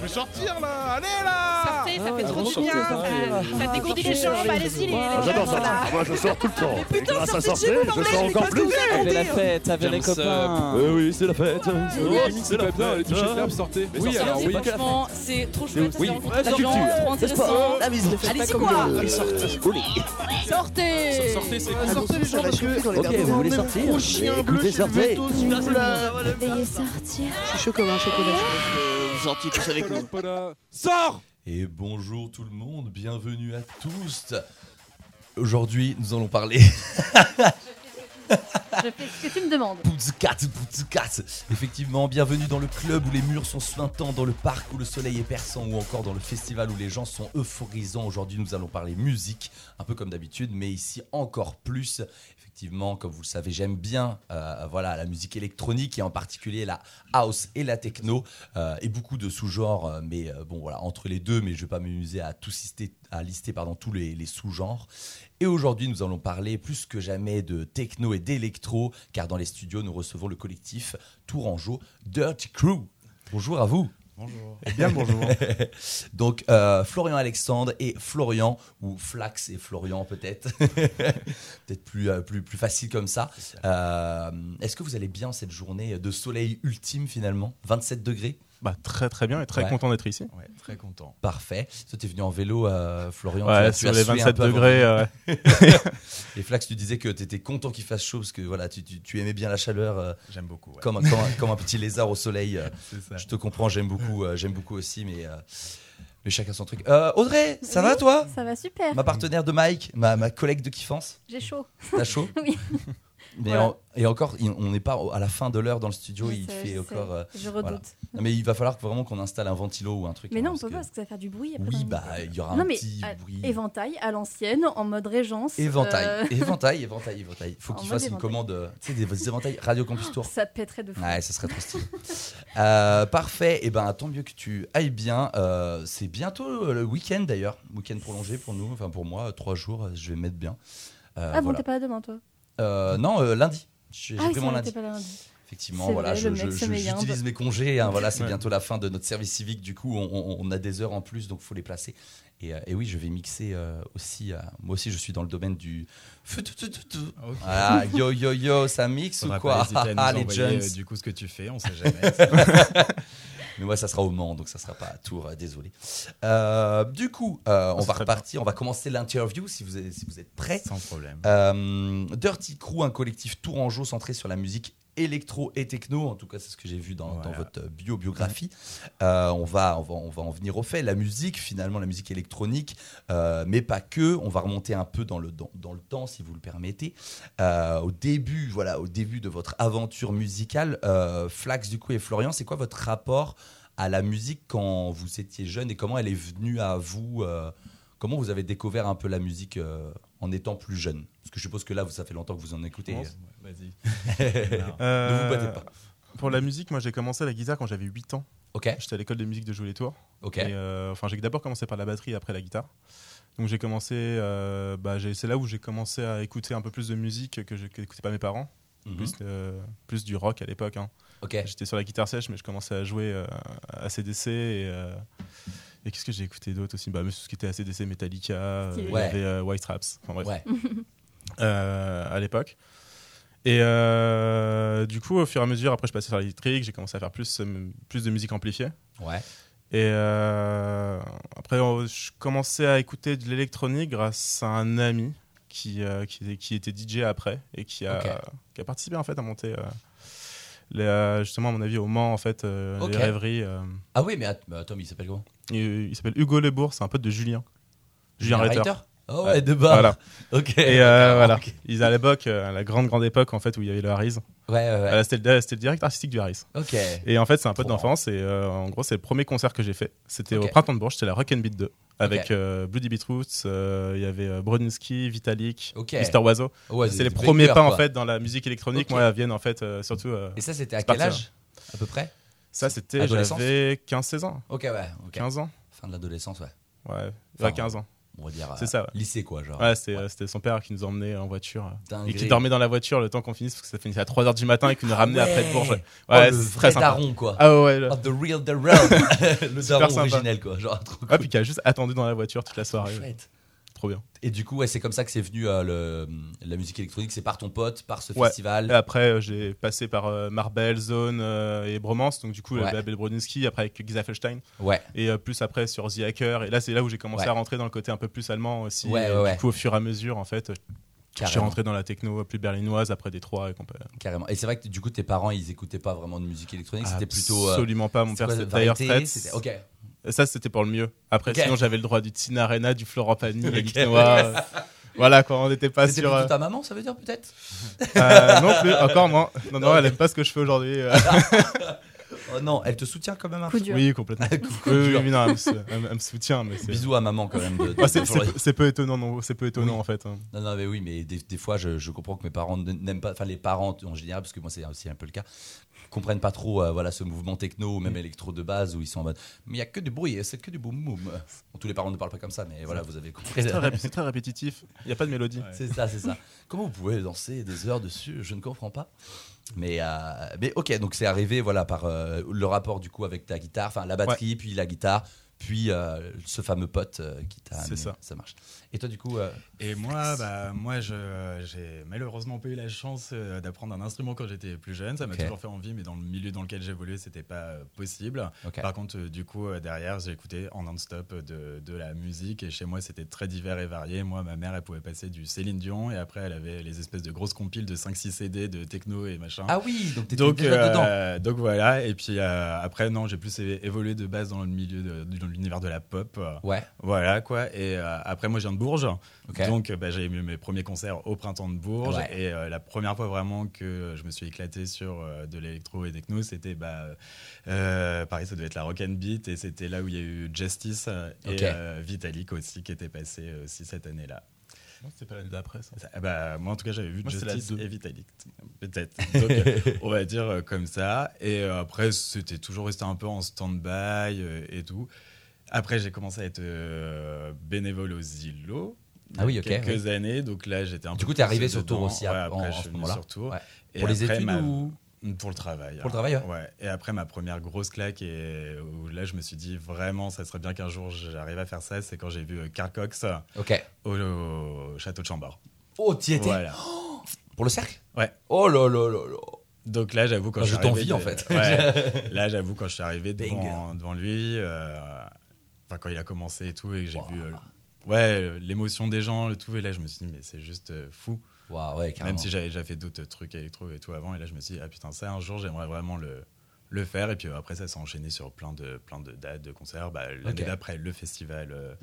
Faut sortir là Allez là Sortez, ça fait Ah, trop du bien. Ça, ça dégourdit les jambes. Allez-y, les, les Ah, J'adore jeunes, ça. Moi, je sors tout le temps. Et putain, grâce à sortez de sortir, chez vous, je l'anglais, sors je encore pas plus. Avec la fête, avec les James, copains. Oui, oui, c'est la fête. Oui, C'est la pas les fête. sortez. Oui, Sortez. alors oui. Franchement, c'est trop chouette. Oui, c'est rencontre la des gens, culture. trop intéressant. La Allez-y, quoi. Sortez Sortez, c'est Sortez les gens parce que... Ok, vous voulez sortir Gros chien bleu Écoutez, chez le sortez. veto, s'il vous plaît. Sortir. Je suis chaud comme un chocolat. Vous sortiez tous avec nous. Sors Et bonjour tout le monde, bienvenue à tous. Aujourd'hui, nous allons parler Je fais ce que tu me demandes. Poutkat, Poutkat. Effectivement, bienvenue dans le club où les murs sont suintants, dans le parc où le soleil est perçant ou encore dans le festival où les gens sont euphorisants. Aujourd'hui, nous allons parler musique, un peu comme d'habitude, mais ici encore plus. Effectivement, comme vous le savez, j'aime bien euh, voilà, la musique électronique et en particulier la house et la techno euh, et beaucoup de sous-genres, euh, mais bon voilà, entre les deux, mais je ne vais pas m'amuser à lister, à lister pardon, tous les, les sous-genres. Et aujourd'hui, nous allons parler plus que jamais de techno et d'électro, car dans les studios, nous recevons le collectif Tourangeau Dirty Crew. Bonjour à vous. Bonjour. Eh bien, bonjour. Donc, euh, Florian Alexandre et Florian, ou Flax et Florian peut-être. peut-être plus, euh, plus, plus facile comme ça. Euh, Est-ce que vous allez bien cette journée de soleil ultime finalement? 27 degrés? Bah, très très bien et très Ouais. content d'être ici. Ouais, très content. Parfait. Toi, t'es venu en vélo, euh, Florian. Ouais, tu tu sur as les sué un 27 peu avant degrés. euh, Et Flax, tu disais que tu étais content qu'il fasse chaud parce que voilà, tu, tu- tu aimais bien la chaleur euh, J'aime beaucoup. ouais. comme, un- comme, un, comme un petit lézard au soleil. euh, ça. je te comprends, j'aime beaucoup, euh, j'aime beaucoup aussi, mais, euh, mais chacun son truc. Euh, Audrey, ça Oui. va toi? Ça va super. Ma partenaire de Mike, ma, ma collègue de kiffance, J'ai chaud. t'as chaud? Oui. Mais Voilà. en- et encore, on n'est pas à la fin de l'heure dans le studio, il fait je encore. euh. Je redoute. voilà. Non, mais il va falloir vraiment qu'on installe un ventilo ou un truc. Mais hein, non, on peut que- pas parce que ça va faire du bruit. après Oui, bah il y aura Non, un mais petit à- bruit. éventail à l'ancienne, en mode régence. Éventail, euh, éventail, éventail, éventail. Faut qu'il fasse une commande, euh, tu sais, des, des éventails Radio Campus Tour. Ça pèterait de fou. Ouais, ça serait trop stylé. Euh, parfait. Et ben, tant mieux que tu ailles bien. C'est bientôt le week-end d'ailleurs, week-end prolongé pour nous. Enfin pour moi, trois jours, je vais mettre bien. Ah bon, voilà. t'es pas là demain, toi? Euh, non, euh, lundi. J'ai Ah oui, pris c'est mon lundi. pas. Effectivement, voilà, vrai, je- je- je- j'utilise mes congés. hein, voilà, c'est Ouais. bientôt la fin de notre service civique. Du coup, on, on- on a des heures en plus, donc faut les placer. Et, euh, et oui, je vais mixer euh, aussi. euh, moi aussi, je suis dans le domaine du. Voilà, yo yo yo, ça mixe ou quoi? pas hésiter à nous Ah, les envoyer, Jones. euh, du coup ce que tu fais, on sait jamais. Mais moi, ça sera au Mans, donc ça sera pas à Tours, euh, désolé. Euh, du coup, euh, on va bien. repartir, on va commencer l'interview si vous êtes, si vous êtes prêts. Sans problème. Dirty Crew, un collectif tourangeau centré sur la musique électro et techno, en tout cas c'est ce que j'ai vu dans, votre bio biographie. Euh, on, va, on, va, on va en venir au fait. La musique, finalement, la musique électronique, euh, mais pas que. On va remonter un peu dans le, dans, dans le temps, si vous le permettez. Euh, au début, voilà, au début de votre aventure musicale, Flax du coup et Florian, c'est quoi votre rapport à la musique quand vous étiez jeune et comment elle est venue à vous Comment vous avez découvert un peu la musique en étant plus jeune? Parce que je suppose que là, vous, ça fait longtemps que vous en écoutez. Ouais, Vas-y. euh, Ne vous battez pas. Pour la musique, moi j'ai commencé la guitare quand j'avais 8 ans. Ok, J'étais à l'école de musique de Jouer les Tours. ok. Et, euh, enfin, j'ai d'abord commencé par la batterie, après la guitare. Donc j'ai commencé, euh, bah, c'est là où j'ai commencé à écouter un peu plus de musique que je n'écoutais pas mes parents, Mhm. plus, euh, plus du rock à l'époque. hein. Ok. J'étais sur la guitare sèche, mais je commençais à jouer euh, à CDC et, euh, et qu'est-ce que j'ai écouté d'autre aussi? Bah, ce qui était ACDC, Metallica, euh, Stylé. il y Ouais. avait euh, White enfin bref, Ouais. euh, à l'époque. Et euh, du coup, au fur et à mesure, après, je passais sur l'électrique, j'ai commencé à faire plus, euh, plus de musique amplifiée. Ouais. Et euh, après, je commençais à écouter de l'électronique grâce à un ami qui, euh, qui, était- qui était DJ après et qui a, qui a participé en fait à monter les, justement, à mon avis, au Mans, en fait, euh, Ok. les rêveries. Ah oui, mais att- mais attends, mais il s'appelle comment il il s'appelle Hugo Lebourg, c'est un pote de Julien. Julien Reiter? Oh ouais, de bas. Voilà. Ok. Et euh, voilà. Ok. Ils à l'époque, euh, à la grande grande époque en fait où il y avait le Harris. Ouais, ouais, ouais. Euh, c'était, le, directeur artistique du Harris. Ok. Et en fait, c'est un pote d'enfance et euh, en gros, c'est le premier concert que j'ai fait. C'était au Printemps de Bourges, c'était la Rock and Beat 2 avec Ok. euh, Bloody Beetroots, il y avait Brodinski, Vitalik. Mister Oiseau. Ouais, c'est les premiers pas en fait dans la musique électronique. Moi, elles viennent en fait surtout. Et ça, c'était à quel âge À peu près? Ça, c'était Adolescence? j'avais 15-16 ans. Ok, ouais. ok. 15 ans. Fin de l'adolescence, ouais. Ouais, Enfin, ouais, 15 ans. On va dire. C'est euh, ça, ouais. Lycée, quoi, genre. Ouais, c'était euh, c'était son père qui nous emmenait en voiture. euh. Et qui dormait dans la voiture le temps qu'on finisse, parce que ça finissait à 3h du matin et qui nous ramenait ouais. après de Bourges. Ouais, Oh, ouais, le c'est très sympa. daron, quoi. Ah ouais, là. Oh, the real, the real. le daron originel, quoi. Genre, trop Ah, cool. puis qui a juste attendu dans la voiture toute la soirée. Chouette. Trop bien. Et du coup, ouais, c'est comme ça que c'est venu euh, le, la musique électronique. C'est par ton pote, par ce Ouais. festival. Et après, euh, j'ai passé par euh, Marbel, Zone euh, et Bromance, donc du coup, Ouais. le label Brodinski, après avec Giza Felstein, Ouais. et euh, plus après sur The Hacker. Et là, c'est là où j'ai commencé Ouais. à rentrer dans le côté un peu plus allemand aussi. Ouais, et ouais, ouais. Du coup, au fur et à mesure, en fait, je suis Carrément. rentré dans la techno plus berlinoise, après Détroit et. Carrément. Et c'est vrai que du coup, tes parents, ils écoutaient pas vraiment de musique électronique. C'était plutôt. euh, Absolument pas. Mon père, c'était c'était- Ok. Ça, c'était pour le mieux. Après, sinon, j'avais le droit du Tina Arena, du Florent Pagny, Noir, euh, Voilà, quoi, on n'était pas C'était sur. plutôt euh, ta maman, ça veut dire peut-être euh, non plus, encore moins. Non, non, Non, elle ok. aime pas ce que je fais aujourd'hui. euh. Oh non, elle te soutient quand même un peu. Oui, complètement. Oui, oui, dur. oui, non, elle, me, sou- elle me- elle me soutient, mais. Bisous à maman quand même. Ouais, c'est- peu étonnant, non, c'est peu étonnant Oui. en fait. hein. Non, non, mais oui, mais des, des fois, je, je comprends que mes parents n'aiment pas, enfin les parents en général, parce que moi c'est aussi un peu le cas, comprennent pas trop euh, voilà, ce mouvement techno ou même électro de base où ils sont en mode, mais il y a que du bruit, c'est que du boum boum. Bon, tous les parents ne parlent pas comme ça, mais voilà, vous avez compris. C'est très, répétitif. Il n'y a pas de mélodie. C'est ça, c'est ça. Comment vous pouvez danser des heures dessus? Je ne comprends pas. Mais, euh, mais ok, donc c'est arrivé voilà par euh, le rapport du coup avec ta guitare, enfin la batterie, puis la guitare, puis euh, ce fameux pote euh, qui t'a. C'est ça. Ça marche. Et toi du coup, euh, Et moi, bah, moi, j'ai malheureusement pas eu la chance euh, d'apprendre un instrument quand j'étais plus jeune. Ça m'a toujours fait envie, mais dans le milieu dans lequel j'évoluais, c'était pas euh, possible. Par contre, euh, du coup, derrière, j'ai écouté en non-stop de, de la musique et chez moi, c'était très divers et varié. Moi, ma mère, elle pouvait passer du Céline Dion et après, elle avait les espèces de grosses compiles de 5-6 CD de techno et machin. Ah oui, donc t'étais donc, déjà dedans. euh, donc voilà, et puis euh, après, non, j'ai plus évolué de base dans le milieu, de, dans l'univers de la pop. Ouais. Voilà quoi. Et euh, après, moi, je viens de Bourges. Donc, bah, j'ai eu mes premiers concerts au printemps de Bourges. Ouais. Et euh, la première fois vraiment que je me suis éclaté sur euh, de l'électro et techno, c'était bah, euh, pareil, ça devait être la Rock and Beat. Et c'était là où il y a eu Justice euh, et euh, Vitalik aussi qui était passé aussi cette année-là. C'était pas l'année d'après ça. Ça- bah, moi, en tout cas, j'avais vu Moi, Justice et Vitalik. Peut-être. Donc, on va dire euh, comme ça. Et euh, après, c'était toujours resté un peu en stand-by euh, et tout. Après, j'ai commencé à être euh, bénévole aux îlots. Ah oui, ok, Quelques années. Donc là, j'étais un Du peu coup, t'es plus arrivé sur dedans. Tours aussi, Ouais, après, en- je suis venu sur. Ouais. Et Pour les études ma- ou Pour le travail. Pour le hein. travail, ouais. Ouais. Et après, ma première grosse claque, et où là, je me suis dit vraiment, ça serait bien qu'un jour j'arrive à faire ça, c'est quand j'ai vu euh, Carl Cox Ok. au, au château de Chambord. Oh, t'y étais Voilà. Pour le cercle Ouais. Oh là là là là. Donc là, j'avoue, quand Bah, je je suis arrivé t'envie, de- en fait. Ouais. là, j'avoue, quand je suis arrivé devant, devant lui, euh, enfin, quand il a commencé et tout, et que j'ai Wow. vu euh, ouais, l'émotion des gens, le tout, et là, je me suis dit, mais c'est juste euh, fou. Waouh, ouais. Même si j'avais déjà fait d'autres trucs électro et tout avant, et là, je me suis dit, ah putain, ça, un jour, j'aimerais vraiment le, le faire. Et puis après, ça s'est enchaîné sur plein de, plein de dates, de concerts. Bah, L'année d'après, le festival euh,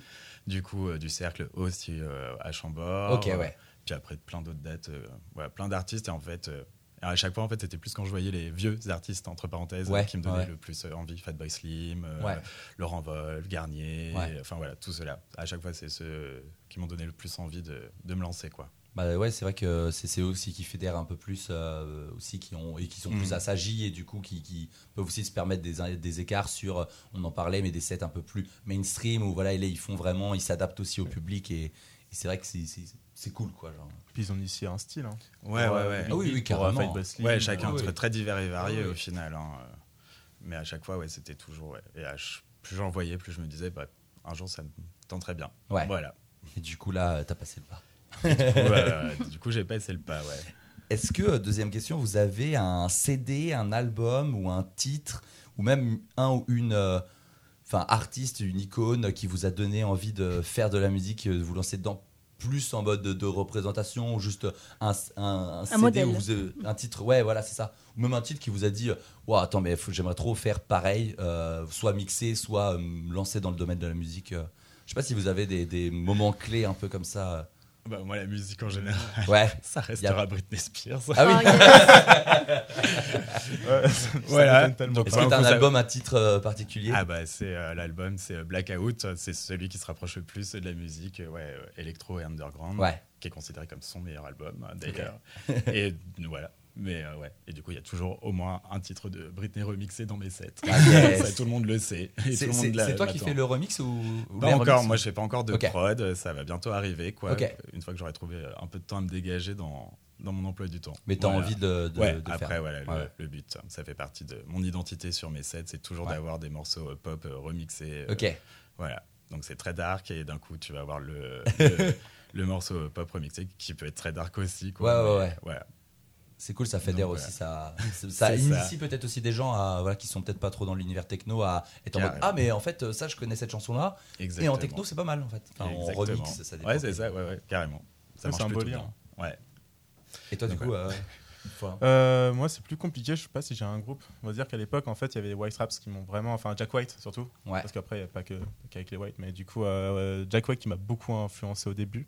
du coup euh, du cercle aussi euh, à Chambord. Ok, ouais. Puis après, plein d'autres dates, voilà, plein d'artistes. Et en fait, à chaque fois, en fait, c'était plus quand je voyais les vieux artistes, entre parenthèses, Ouais, qui me donnaient ouais. le plus euh, envie. Fatboy Slim, euh. Laurent Wolf, Garnier, enfin voilà, tout cela. À chaque fois, c'est ceux qui m'ont donné le plus envie de, de me lancer, quoi. Bah ouais, c'est vrai que c'est eux aussi qui fédèrent un peu plus, euh, aussi qui ont et qui sont plus Mhm. assagis et du coup qui, qui peuvent aussi se permettre des, des écarts sur, on en parlait, mais des sets un peu plus mainstream où voilà, ils font vraiment, ils s'adaptent aussi au public et, et c'est vrai que c'est- c'est cool quoi. Genre. Puis ils ont initié un style. Hein. Ouais, ouais, euh, ouais. Ah oui, euh, carrément. Ouais, euh, chacun oui. très, très divers et varié Ah oui. au final. hein. Mais à chaque fois, ouais, c'était toujours. ouais. Et à plus j'en voyais, plus je me disais, bah, un jour, ça me tenterait bien. Ouais. Voilà. Et du coup là, t'as passé le pas. Du coup, euh, du coup, j'ai passé le pas, ouais. Est-ce que, euh, deuxième question, vous avez un CD, un album ou un titre, ou même un ou une euh, enfin, artiste, une icône qui vous a donné envie de faire de la musique, euh, de vous lancer dedans plus en mode de, de représentation, ou juste un, un, un CD modèle. ou vous, euh, un titre, ouais, voilà, c'est ça. Ou même un titre qui vous a dit, euh, Ouah, attends, mais j'aimerais trop faire pareil, euh, soit mixer, soit euh, lancer dans le domaine de la musique. euh. Je sais pas si vous avez des, des moments clés un peu comme ça. Bah, moi, la musique en général. Ouais. ça restera Britney Spears. Ah oui. Ouais, ça Voilà. Donc, Est-ce que t'as un album, un titre euh, particulier? Ah bah c'est euh, l'album, c'est euh, Blackout, c'est celui qui se rapproche le plus de la musique euh, ouais, électro et underground, Ouais. qui est considéré comme son meilleur album euh, d'ailleurs. et voilà, Mais euh, ouais, et du coup, il y a toujours au moins un titre de Britney remixé dans mes sets. Ah, yes. ça, tout le monde le sait. C'est toi qui fais le remix ou, ou Pas encore, moi je fais pas encore de prod, ça va bientôt arriver quoi. Une fois que j'aurai trouvé un peu de temps à me dégager dans, dans mon emploi du temps. Mais t'as Voilà. envie de, de, ouais, de après faire. voilà, le, Ouais. le but, ça fait partie de mon identité sur mes sets, c'est toujours Ouais. d'avoir des morceaux euh, pop euh, remixés. euh, Ok. Voilà, donc c'est très dark et d'un coup tu vas avoir le, le, le morceau euh, pop remixé qui peut être très dark aussi. Quoi, Ouais, ouais, ouais. Voilà. C'est cool, ça fédère Donc, aussi. Ça, ça initie peut-être aussi des gens à, voilà, qui sont peut-être pas trop dans l'univers techno à être en mode. Ah, mais en fait, ça, je connais cette chanson-là. Et en techno, c'est pas mal en fait. Enfin, en Exactement. remix, ça dépend. Ouais, c'est ça, ouais, ouais, carrément. Ça marche c'est un beau lien. Ouais. Et toi, du coup, euh. Euh, moi, c'est plus compliqué. Je sais pas si j'ai un groupe. On va dire qu'à l'époque, en fait, il y avait les White Raps qui m'ont vraiment. Enfin, Jack White surtout. Ouais. Parce qu'après, il n'y a pas que qu'avec les White. Mais du coup, euh, Jack White qui m'a beaucoup influencé au début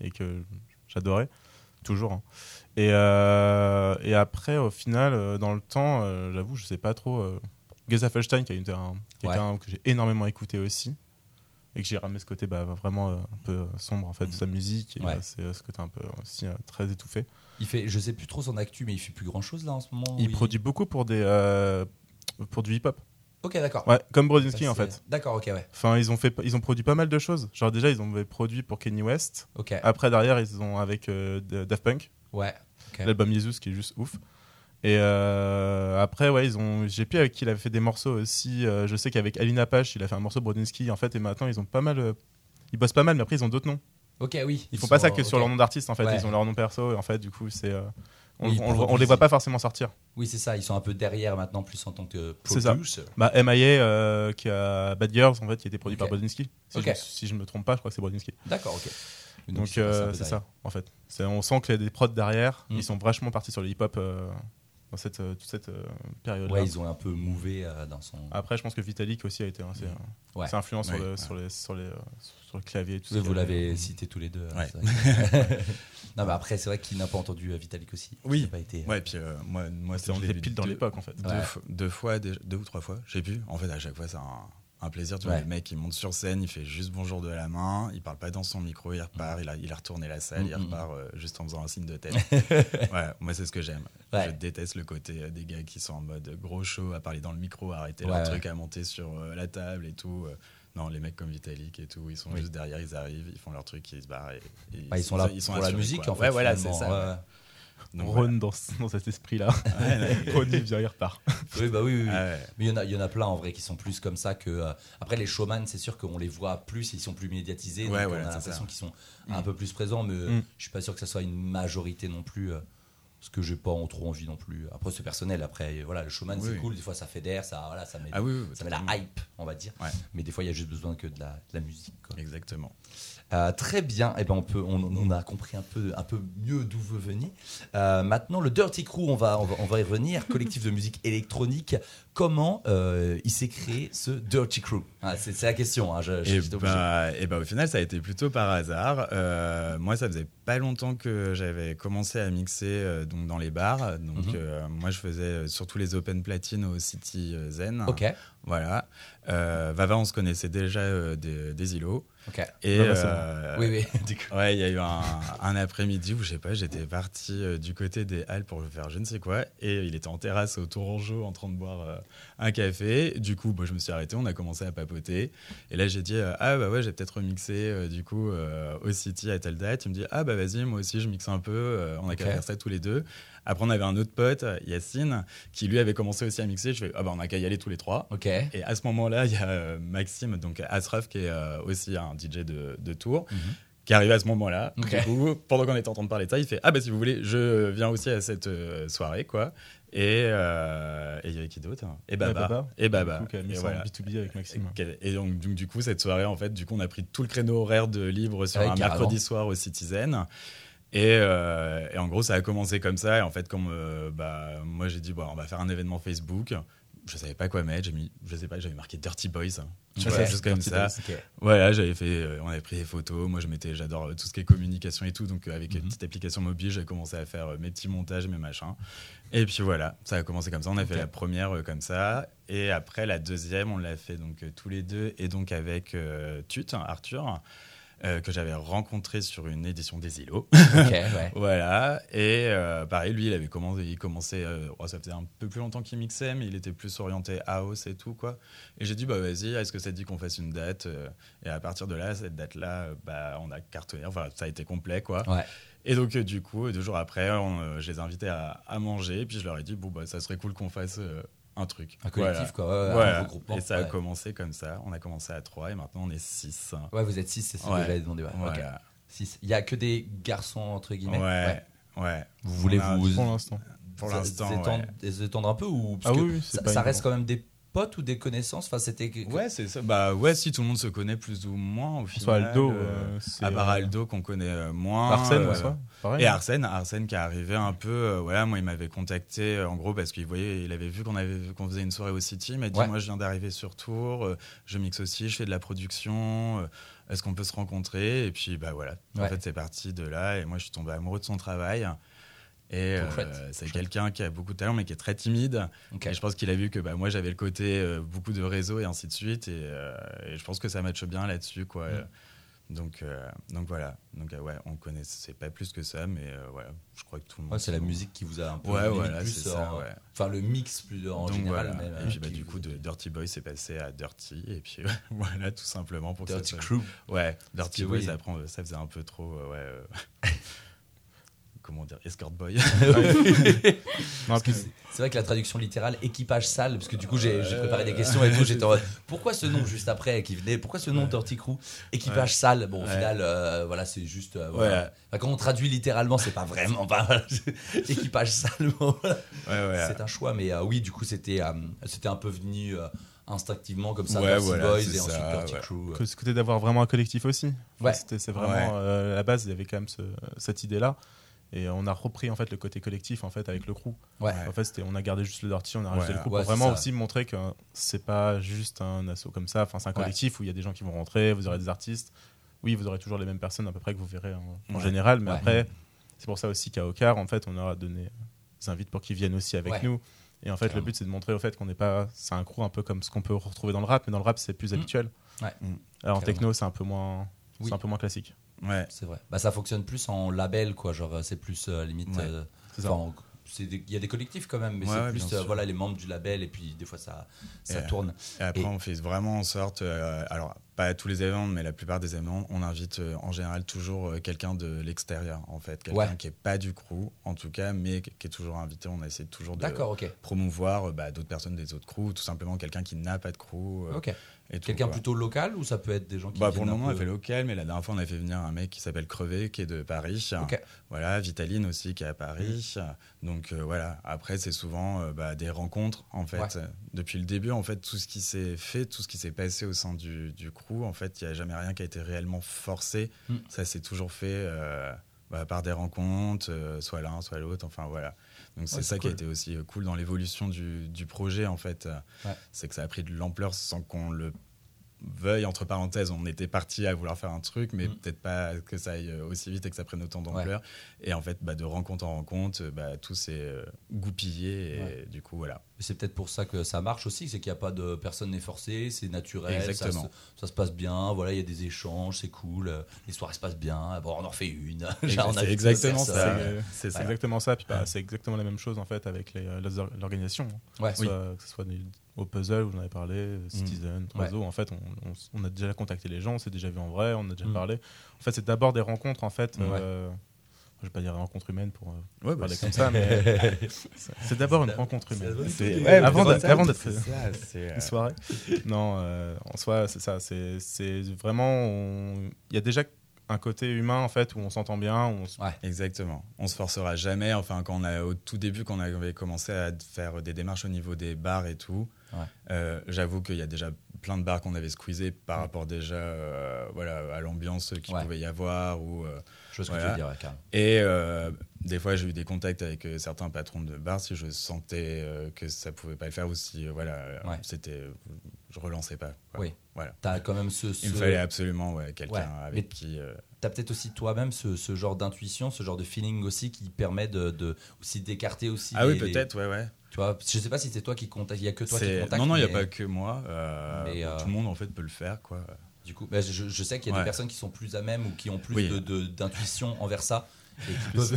et que j'adorais. Toujours. hein. Et, euh, et après, au final, euh, dans le temps, euh, j'avoue, je sais pas trop. Euh, Geza Felstein, qui a été un, quelqu'un que j'ai énormément écouté aussi. Et que j'ai ramené ce côté bah, vraiment un peu sombre en fait de sa musique. Et Ouais. euh, c'est ce côté un peu aussi très étouffé. il fait, je sais plus trop son actu, mais il fait plus grand chose là en ce moment. Il produit beaucoup pour des pour du hip hop. Ok, d'accord. Ouais, comme Brodinski en fait. D'accord, ok, ouais. Enfin, ils ont fait ils ont produit pas mal de choses. Genre déjà ils ont produit pour Kanye West. Ok, Après derrière ils ont avec euh, Daft Punk, ouais. ok. l'album Jesus qui est juste ouf. Et euh, après ouais ils ont j'ai plus avec qui il avait fait des morceaux aussi. Euh, je sais qu'avec Alina Pache il a fait un morceau Brodinski en fait et maintenant ils ont pas mal euh, ils bossent pas mal mais après ils ont d'autres noms. Ok, oui. Ils font pas ça que sur leur nom d'artiste en fait. Ouais. Ils ont leur nom perso et en fait du coup c'est on, Oui, on- on les voit pas forcément sortir. Oui, c'est ça. Ils sont un peu derrière maintenant, plus en tant que C'est ça. Bah, MIA, euh, qui a Bad Girls, en fait, qui a été produit par Brodinski. Si, je, si je me trompe pas, je crois que c'est Brodinski. D'accord, ok. Donc, euh, c'est ça, en fait. On sent qu'il y a des prods derrière. Mm. Ils sont vachement partis sur le hip-hop euh, dans cette, euh, toute cette euh, période-là. Ouais, ils ont un peu mouvé euh, dans son. Après, je pense que Vitalik aussi a été assez, euh, Ouais. assez influent sur, le, ouais. sur, les, sur, les, sur le clavier tout vous l'avez cité tous les deux. hein, Ouais. non, mais après, c'est vrai qu'il n'a pas entendu Vitalik aussi. Oui. Pas été. Ouais, puis euh, moi, moi C'est pile dans l'époque, en fait. Deux, Ouais. fois- deux fois, déjà- deux ou trois fois, je sais plus. En fait, à chaque fois, c'est un, un plaisir. Tu vois, le mec, il monte sur scène, il fait juste bonjour de la main, il parle pas dans son micro, il repart, il, a, il a retourné la salle, Mm, il mm, repart euh, juste en faisant un signe de tête. ouais, moi, c'est ce que j'aime. Ouais. Je déteste le côté euh, des gars qui sont en mode gros show, à parler dans le micro, à arrêter Ouais, leur truc, à monter sur euh, la table et tout. non, les mecs comme Vitalik et tout, ils sont Oui. juste derrière, ils arrivent, ils font leur truc, ils se barrent. et- et Bah, ils sont là ils sont pour la musique, quoi. en fait. Ouais, voilà, c'est ça. Donc, Ron voilà. dans, dans cet esprit-là. Ouais, ouais. Ron, il vient, il repart. Oui, bah oui, oui. oui. Ah ouais. Mais il y, en a, il y en a plein en vrai qui sont plus comme ça que. euh, Après, les showman, c'est sûr qu'on les voit plus, ils sont plus médiatisés. Ouais, donc voilà, on a l'impression qu'ils sont Mm. un peu plus présents, mais euh, Mm. je suis pas sûr que ça soit une majorité non plus. euh, parce que j'ai pas trop envie non plus. Après, c'est personnel. Après, voilà, le showman, Oui, c'est oui. cool. Des fois, ça fédère, ça, voilà, ça met, Ah oui, oui, ça met la hype, on va dire. Ouais. Mais des fois, il y a juste besoin que de la, de la musique. quoi. Exactement. Euh, très bien, eh ben on, peut, on, on a compris un peu, un peu mieux d'où vous venez. Euh, maintenant, le Dirty Crew, on va, on va, on va y revenir. Collectif de musique électronique. Comment euh, il s'est créé ce Dirty Crew? Ah, C'est la question. Hein, je, je Et suis obligé. bah, et bah, au final, ça a été plutôt par hasard. Moi, ça faisait pas longtemps que j'avais commencé à mixer donc dans les bars. Donc, Mhm. moi, je faisais surtout les open platine au City Zen. Ok, Voilà. Euh, Vava, on se connaissait déjà euh, des, des îlots. ok. Et Vava, c'est euh, oui, oui. du coup. Ouais, il y a eu un, un après-midi où, je sais pas, j'étais parti euh, du côté des Halles pour faire je ne sais quoi. Et il était en terrasse au Tourangeau en train de boire un café. Du coup, bah, je me suis arrêté, on a commencé à papoter. Et là, j'ai dit, ah bah ouais, j'ai peut-être remixé du coup au City à telle date. Il me dit, ah bah vas-y, moi aussi, je mixe un peu. on a qu'à Ok. faire ça tous les deux. Après, on avait un autre pote, Yacine, qui lui avait commencé aussi à mixer. Je fais, ah bah on a qu'à y aller tous les trois. Ok. Et à ce moment-là, il y a euh, Maxime, donc Asraf, qui est euh, aussi un DJ de, de tour, Mhm. qui est arrivé à ce moment-là. Ok. Du coup, pendant qu'on était en train de parler de ça, il fait Ah, bah si vous voulez, je viens aussi à cette euh, soirée, quoi. Et euh, il y avait qui d'autre Et Baba. Baba. Et Baba. Du coup, qui a mis Et ça voilà. en B2B avec Maxime. Et donc, donc, du coup, cette soirée, en fait, du coup, on a pris tout le créneau horaire de libre sur Ouais, un carrément. mercredi soir au Citizen. Et, euh, et en gros, ça a commencé comme ça. Et en fait, comme euh, bah, moi, j'ai dit, bon, on va faire un événement Facebook. Je savais pas quoi mettre. J'ai mis, je sais pas, j'avais marqué Dirty Boys. Juste comme Dirty ça. Boys. Ok. Voilà, j'avais fait, euh, on avait pris des photos. Moi, je m'étais, j'adore tout ce qui est communication et tout. Donc, avec une Mhm. petite application mobile, j'ai commencé à faire mes petits montages, mes machins. Et puis voilà, ça a commencé comme ça. On a fait la première comme ça. Et après, la deuxième, on l'a fait donc tous les deux. Et donc avec Tut, Arthur. Euh, que j'avais rencontré sur une édition des îlots. Ouais. Voilà, et euh, pareil, lui, il avait commencé, il commençait, euh, oh, ça faisait un peu plus longtemps qu'il mixait, mais il était plus orienté house et tout, quoi. Et j'ai dit, bah vas-y, est-ce que ça te dit qu'on fasse une date Et à partir de là, cette date-là, bah, on a cartonné, enfin, ça a été complet, quoi. Ouais. Et donc, du coup, deux jours après, on, je les ai invités à, à manger, puis je leur ai dit, bon, bah, ça serait cool qu'on fasse un truc. Un collectif, quoi. ouais, ouais, Voilà. un regroupement. Et ça a commencé comme ça. On a commencé à trois, et maintenant on est six. Ouais, vous êtes 6, c'est ce que j'avais demandé. Ouais. ok. Voilà. Six. Il y a que des garçons, entre guillemets. Ouais, ouais. Vous voulez vous, Pour l'instant. Pour l'instant, s'étendre, ouais. s'étendre un peu ou parce Ah que oui, ça, pas ça reste quand même des potes ou des connaissances Enfin, c'était. que- Ouais, c'est ça. Bah ouais, si tout le monde se connaît plus ou moins au Soit final. Aldo, euh, euh, c'est, à part euh, Aldo qu'on connaît euh, moins. Arsène, euh, en soi, pareil. Et Arsène, Arsène qui est arrivé un peu, euh, voilà, moi il m'avait contacté en gros parce qu'il voyait, il avait vu qu'on avait qu'on faisait une soirée au City, il m'a dit Ouais. moi je viens d'arriver sur Tours, euh, je mixe aussi, je fais de la production, euh, est-ce qu'on peut se rencontrer? Et puis bah voilà, en fait c'est parti de là et moi je suis tombé amoureux de son travail. Et euh, c'est quelqu'un qui a beaucoup de talent mais qui est très timide. Et je pense qu'il a vu que bah, moi j'avais le côté euh, beaucoup de réseau et ainsi de suite. Et, euh, et je pense que ça matche bien là-dessus. quoi. Mm. Donc, donc voilà. Donc ouais, on connaissait pas plus que ça, mais voilà, je crois que tout le monde. Ouais, c'est la musique qui vous a un peu. Ouais, voilà, plus ça. en- ouais. Enfin, le mix plus en Donc général. voilà. mais, et puis euh, bah, du coup, de Dirty Boy, c'est passé à Dirty. Et puis voilà, tout simplement pour que Dirty ça Crew. Ouais, Dirty Boy, oui. ça, prend, ça faisait un peu trop. ouais. Comment dire Escort Boy. C'est vrai que la traduction littérale équipage sale, parce que du coup j'ai j'ai préparé des questions et tout, j'étais en mode, pourquoi ce nom juste après qui venait, pourquoi ce nom Dirty Crew? Équipage Ouais. sale, bon au Ouais. final euh, voilà c'est juste, euh, voilà. Ouais. Enfin, quand on traduit littéralement c'est pas vraiment, voilà, équipage sale, bon, voilà. ouais, ouais. c'est un choix, mais euh, oui du coup c'était euh, c'était un peu venu euh, instinctivement comme ça, Ouais, Dirty voilà, Boys et ensuite ça, Dirty ouais. Crew. que ce côté d'avoir vraiment un collectif aussi. Enfin, Ouais. c'était- C'est vraiment Ouais. euh, à la base, il y avait quand même ce- cette idée-là. Et on a repris en fait le côté collectif en fait avec le crew. Ouais. En fait, on a gardé juste le dirty, on a rajouté Ouais. le crew Ouais, pour vraiment ça. aussi montrer que c'est pas juste un assaut comme ça. Enfin, c'est un collectif où il y a des gens qui vont rentrer, vous aurez des artistes. Oui, vous aurez toujours les mêmes personnes à peu près que vous verrez en, général, mais après, c'est pour ça aussi qu'à Ocar, en fait, on aura donné des invites pour qu'ils viennent aussi avec nous. Et en fait, le but, c'est de montrer au fait qu'on n'est pas. C'est un crew un peu comme ce qu'on peut retrouver dans le rap, mais dans le rap, c'est plus Mm. habituel. Ouais. Alors en techno, c'est un peu moins. Oui. C'est un peu moins classique. Ouais. C'est vrai. Bah, ça fonctionne plus en label, quoi. Genre, c'est plus euh, limite. Ouais, euh, Il y a des collectifs quand même, mais Ouais, c'est plus euh, voilà, les membres du label et puis des fois ça, ça Et- tourne. Et après, Et- on fait vraiment en sorte, euh, alors pas à tous les événements, mais la plupart des événements, on invite euh, en général toujours quelqu'un de l'extérieur, en fait, quelqu'un qui est pas du crew, en tout cas, mais qui est toujours invité. On essaie toujours de promouvoir bah, d'autres personnes des autres crews, tout simplement quelqu'un qui n'a pas de crew. Quelqu'un plutôt local ou ça peut être des gens qui Bah, pour le moment, on a fait local, mais la dernière fois, on a fait venir un mec qui s'appelle Crevé, qui est de Paris. Voilà, Vitaline aussi, qui est à Paris. Donc euh, voilà, après, c'est souvent euh, bah, des rencontres, en fait. Ouais. Depuis le début, en fait, tout ce qui s'est fait, tout ce qui s'est passé au sein du, du crew, en fait, il n'y a jamais rien qui a été réellement forcé. Mm. Ça s'est toujours fait euh, bah, par des rencontres, soit l'un, soit l'autre, enfin voilà. Donc c'est Ouais, ça qui a été aussi euh, cool dans l'évolution du, du projet, en fait. Ouais. C'est que ça a pris de l'ampleur sans qu'on le veuille, entre parenthèses, on était parti à vouloir faire un truc, mais Mm. peut-être pas que ça aille euh, aussi vite et que ça prenne autant d'ampleur. Et en fait, bah, de rencontre en rencontre, euh, bah, tout s'est euh, goupillé et Ouais. du coup, voilà. C'est peut-être pour ça que ça marche aussi, c'est qu'il n'y a pas de personne n'est forcé, c'est naturel, ça se, Exactement. ça se passe bien, voilà, il y a des échanges, c'est cool, euh, les soirées se passent bien, bon, on en refait une. C'est exactement ça. C'est ça. exactement ça. Puis bah, c'est exactement la même chose en fait avec l'organisation. Ouais, Que ce soit- que ce soit des- au puzzle, vous en avez parlé, Citizen, Ouais. Oiseau. En fait, on, on s- on a déjà contacté les gens, on s'est déjà vu en vrai, on a déjà Mm. parlé. En fait, c'est d'abord des rencontres en fait. Ouais. euh, je vais pas dire des rencontres humaines pour euh, Ouais, bah, parler comme ça, mais c'est- d'abord une rencontre humaine. avant d'être- euh, une soirée. Non, euh, en soi, c'est ça. C'est vraiment. on- Il y a déjà un côté humain en fait où on s'entend bien. où on s- Exactement. On se forcera jamais. Enfin, quand on a au tout début, quand on avait commencé à faire des démarches au niveau des bars et tout, Ouais. euh, j'avoue qu'il y a déjà plein de bars qu'on avait squeezés par rapport déjà, euh, voilà, à l'ambiance qu'il Ouais. pouvait y avoir ou. euh, Je vois ce que tu veux dire, ouais, carrément. et euh, des fois, j'ai eu des contacts avec euh, certains patrons de bars si je sentais euh, que ça pouvait pas le faire ou si, euh, voilà, euh, Ouais. c'était, je relançais pas. quoi. Oui. Voilà. T'as quand même ce. ce... Il me fallait absolument ouais, quelqu'un Ouais. avec Mais- qui. euh, T'as peut-être aussi toi-même ce, ce genre d'intuition, ce genre de feeling aussi qui permet de, de aussi d'écarter aussi. Ah oui, les- peut-être, ouais, ouais. Tu vois, je sais pas si c'est toi qui contacte, il y a que toi qui contacte. Non, non, il n'y a pas que moi. euh, Mais, euh, Tout le monde, en fait, peut le faire, quoi. Du coup, bah, je, je sais qu'il y a Ouais. des personnes qui sont plus à même ou qui ont plus Oui. de- de- d'intuition envers ça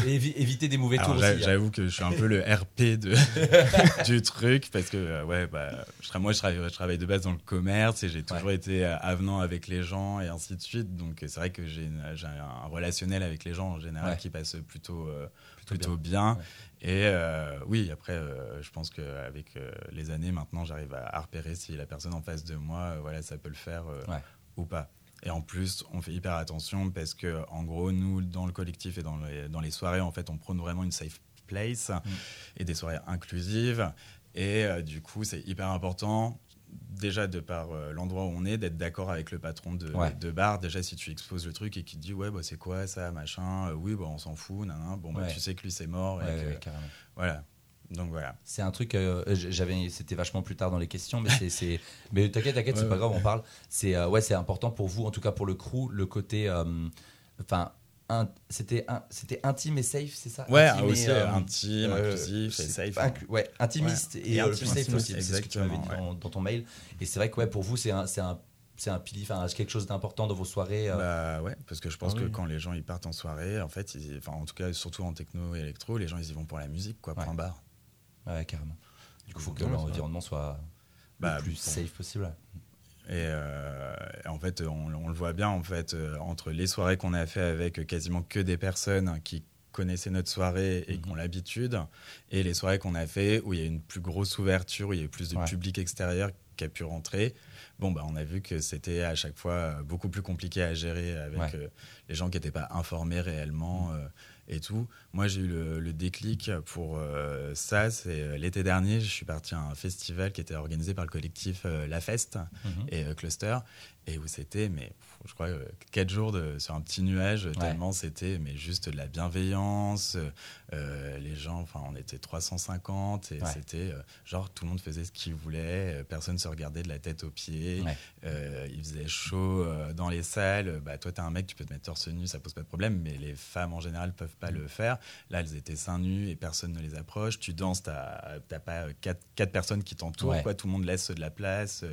et évi- éviter des mauvais Alors, tours hein. J'avoue que je suis un peu le RP de, du truc parce que euh, ouais, bah, je, moi je travaille, je travaille de base dans le commerce et j'ai toujours été euh, avenant avec les gens et ainsi de suite. Donc c'est vrai que j'ai un relationnel avec les gens en général Ouais. qui passe plutôt, euh, Plutôt plutôt bien. Et euh, oui, après, euh, je pense qu'avec les années maintenant, j'arrive à, repérer si la personne en face de moi, voilà, ça peut le faire Ouais. ou pas. Et en plus, on fait hyper attention parce que, en gros, nous, dans le collectif et dans les, dans les soirées, en fait, on prône vraiment une safe place Mm. et des soirées inclusives. Et euh, du coup, c'est hyper important, déjà de par euh, l'endroit où on est, d'être d'accord avec le patron de, Ouais. de bar. Déjà, si tu exposes le truc et qu'il te dit, ouais, bah, c'est quoi ça, machin, euh, oui, bah, on s'en fout, nan, nan. bon, bah, Ouais. tu sais que lui, c'est mort. et Ouais, que- ouais, carrément. voilà. Donc voilà. C'est un truc, euh, j'avais, c'était vachement plus tard dans les questions, mais c'est, c'est- mais t'inquiète, t'inquiète, c'est pas grave, on parle. C'est, euh, ouais, c'est important pour vous, en tout cas pour le crew, le côté, euh, enfin, c'était, intime et safe, c'est ça? Ouais, Intime aussi euh, intime, inclusif et safe. ouais, intimiste Ouais. et, Et plus safe possible, c'est ce que tu m'avais dit dans, dans ton mail. Et c'est vrai que ouais, pour vous, c'est un, c'est un, c'est un pilier, enfin, quelque chose d'important dans vos soirées. euh, Bah ouais, parce que je pense Ah que oui. quand les gens ils partent en soirée, en fait, ils- enfin en tout cas surtout en techno et électro, les gens ils y vont pour la musique, quoi, Ouais. point barre. Ouais, carrément. Du coup, il faut que l'environnement soit Bah, le plus bon. safe possible. ouais. Et, euh, en fait, on, on le voit bien en fait euh, entre les soirées qu'on a fait avec quasiment que des personnes qui connaissaient notre soirée et Mhm. qui ont l'habitude, et les soirées qu'on a fait où il y a une plus grosse ouverture, où il y a plus de Ouais. public extérieur qui a pu rentrer. Bon, bah, on a vu que c'était à chaque fois beaucoup plus compliqué à gérer avec Ouais. euh, les gens qui n'étaient pas informés réellement euh, et tout. Moi, j'ai eu le, le déclic pour euh, ça. C'est euh, l'été dernier, je suis parti à un festival qui était organisé par le collectif euh, La Feste Mhm. et euh, Cluster, et où c'était, mais je crois, quatre jours de, sur un petit nuage, tellement c'était, mais juste de la bienveillance. Euh, les gens, enfin, on était 350, et Ouais. c'était euh, genre tout le monde faisait ce qu'il voulait, euh, personne se regardait de la tête aux pieds. Ouais. Il faisait chaud dans les salles. Bah, toi, t'es un mec, tu peux te mettre torse nu, ça pose pas de problème, mais les femmes en général peuvent pas le faire. Là, elles étaient seins nus et personne ne les approche. Tu danses, t'as t'as pas quatre, quatre personnes qui t'entourent, Ouais. quoi. Tout le monde laisse de la place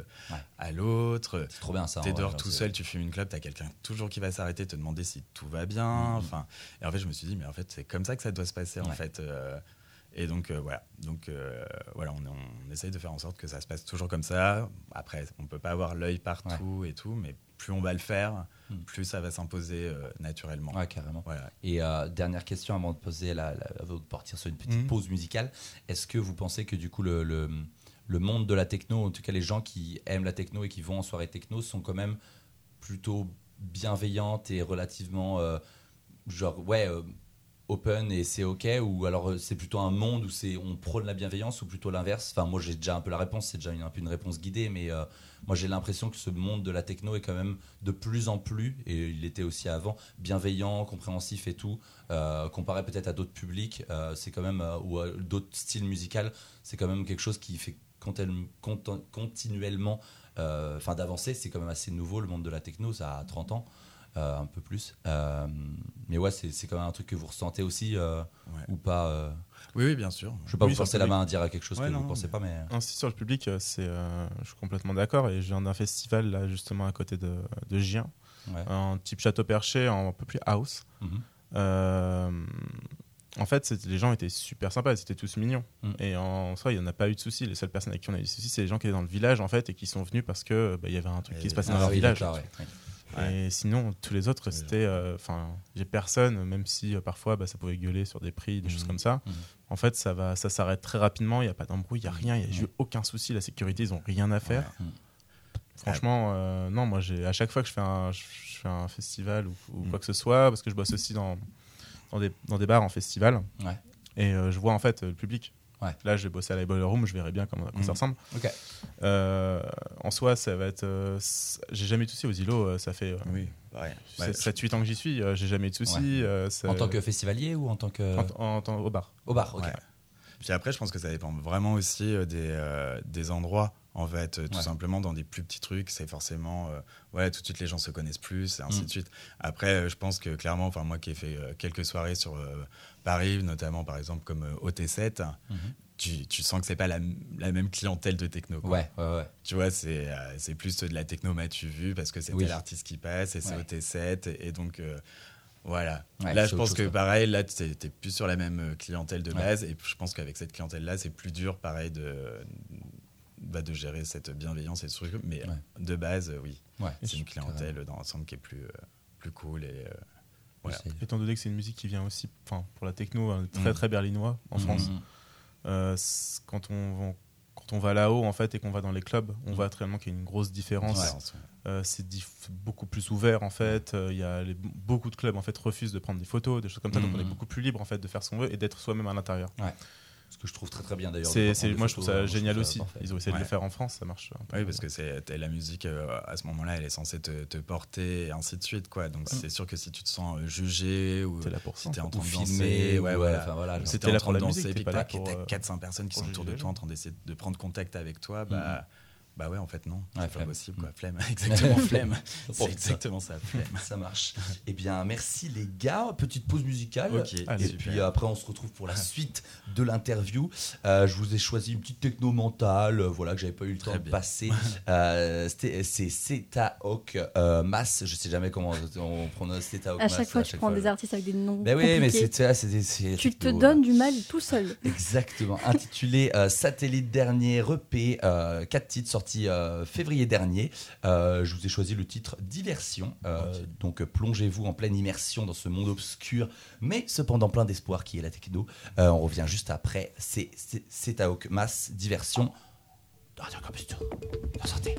à l'autre. C'est trop bien ça. T'es dehors tout seul, tu fumes une clope, t'as quelqu'un toujours qui va s'arrêter, te demander si tout va bien. Mhm. Enfin, et en fait, je me suis dit, mais en fait, c'est comme ça que ça doit se passer, en Ouais. fait. euh, et donc, euh, voilà. Donc, euh, voilà, on, on essaye de faire en sorte que ça se passe toujours comme ça. Après, on peut pas avoir l'œil partout et tout, mais plus on va le faire, Mhm. plus ça va s'imposer euh, naturellement. Ouais, carrément. Voilà. Et euh, dernière question avant de poser la, la- avant de partir sur une petite Mhm. pause musicale. Est-ce que vous pensez que du coup le, le, le monde de la techno, en tout cas les gens qui aiment la techno et qui vont en soirée techno, sont quand même plutôt bienveillantes et relativement euh, genre ouais open et c'est ok ou alors euh, c'est plutôt un monde où c'est on prône la bienveillance ou plutôt l'inverse? Enfin moi j'ai déjà un peu la réponse, c'est déjà une, un peu une réponse guidée, mais euh, moi j'ai l'impression que ce monde de la techno est quand même de plus en plus et il était aussi avant bienveillant, compréhensif et tout. Euh, comparé peut-être à d'autres publics, c'est quand même ou d'autres styles musicaux, c'est quand même quelque chose qui fait continuellement, enfin d'avancer. C'est quand même assez nouveau le monde de la techno, ça a 30 ans. Euh, un peu plus. Euh, mais ouais, c'est quand même un truc que vous ressentez aussi euh, Ouais. ou pas. Oui, oui, bien sûr. je sais pas Oui, vous forcer la main à dire à quelque chose Ouais, que non, vous pensez pas, mais. Ainsi sur le public, c'est, euh, je suis complètement d'accord. Et je viens d'un festival là justement à côté de, de Gien, Ouais. un type château perché, en un peu plus house. Mhm. Euh, en fait, les gens étaient super sympas, ils étaient tous mignons. Mm. Et en soi, il n'y en a pas eu de soucis. Les seules personnes avec qui on a eu des soucis, c'est les gens qui étaient dans le village en fait et qui sont venus parce que bah, y avait un truc qui se passait dans Ah leur village. ouais, ouais. Et sinon, tous les autres, c'était. euh, Enfin, j'ai personne, même si euh, parfois bah, ça pouvait gueuler sur des prix, des Mhm. choses comme ça. Mhm. En fait, ça, va, ça s'arrête très rapidement, il n'y a pas d'embrouille, il n'y a rien, il n'y a eu aucun souci. La sécurité, ils n'ont rien à faire. Ouais. Mhm. Franchement, euh, non, moi, j'ai à chaque fois que je fais un, je fais un festival ou, ou Mhm. quoi que ce soit, parce que je bosse aussi dans, dans, des, dans des bars en festival, Ouais. et je vois en fait le public. Ouais. Là, je vais bosser à la Boiler Room, je verrai bien comment, comment ça Mhm. ressemble. Euh, en soi, ça va être. euh, j'ai jamais eu de soucis aux îlots, euh, ça fait. euh, Oui, pareil. Bah, 7-8 ans que j'y suis, euh, j'ai jamais eu de soucis. euh, En tant que festivalier ou en tant que. en, en- en tant- au bar. Au bar, ok. Ouais. Puis après, je pense que ça dépend vraiment aussi des, euh, des endroits. En fait, tout Ouais. simplement dans des plus petits trucs, c'est forcément, euh, ouais, tout de suite les gens se connaissent plus, et ainsi Mm. de suite. Après, je pense que clairement, enfin moi qui ai fait euh, quelques soirées sur euh, Paris, notamment par exemple comme euh, OT7, Mhm. tu, tu sens que c'est pas la, la même clientèle de techno. quoi. Ouais, ouais, ouais. Tu vois, c'est euh, c'est plus de la techno m'as-tu vu parce que c'était Oui. l'artiste qui passe et c'est Ouais. au T7 et, et donc euh, voilà. Ouais, là, c'est je pense que quoi. pareil, là, t'es t'es plus sur la même euh, clientèle de Ouais. base et je pense qu'avec cette clientèle-là, c'est plus dur, pareil, de, bah, de gérer cette bienveillance et ce truc. Mais Ouais. de base, oui, Ouais, c'est une clientèle dans l'ensemble qui est plus, euh, plus cool et euh, voilà. Étant donné que c'est une musique qui vient aussi, enfin pour la techno, euh, très Mm. très berlinois en France. Mhm. Euh, quand on va, quand on va là-haut en fait et qu'on va dans les clubs, on Mm. voit réellement qu'il y a une grosse différence. Ouais. Euh, c'est diff- beaucoup plus ouvert en fait. Euh, Il y a les- beaucoup de clubs en fait refusent de prendre des photos, des choses comme ça. Donc on est beaucoup plus libre en fait de faire ce qu'on veut et d'être soi-même à l'intérieur. Ce que je trouve très très bien d'ailleurs. C'est, moi je trouve ça euh, génial trouve aussi. parfait. Ils ont essayé de le faire en France, ça marche. un peu. Oui, parce que c'est la musique euh, à ce moment-là, elle est censée te, te porter et ainsi de suite, quoi. Donc c'est sûr que si tu te sens euh, jugé ou là pour si t'es en Ou train de danser, ouais, ou, voilà. enfin, voilà. Si en train de danser, t'es puis pas là tac, pour, t'as euh, 400 personnes qui sont autour de toi en train d'essayer de prendre contact avec toi, bah, bah ouais, en fait, non, Ouais, c'est pas flemme. possible, quoi. Flemme, exactement, flemme. C'est ça. exactement ça, flemme. Ça marche. Eh bien, merci les gars. Petite pause musicale. Ok, Allez, Et super. puis après, on se retrouve pour la suite de l'interview. Euh, je vous ai choisi une petite techno mentale, euh, voilà que j'avais pas eu le temps de passer. Euh, c'était- c'est Hawk euh, Mass. Je sais jamais comment on prononce Seta Hawk À Mass. chaque fois, tu prends des artistes avec des noms. Ben oui, mais c'est Tu te donnes du mal tout seul. Exactement, intitulé euh, Satellite dernier EP, 4 titres sortis euh, février dernier. Euh, je vous ai choisi le titre Diversion. Euh, Donc plongez-vous en pleine immersion dans ce monde obscur, mais cependant plein d'espoir qui est la techno. On revient juste après. C'est c'est- c'est Taok Mass Diversion. Radio Campus Tour. Santé.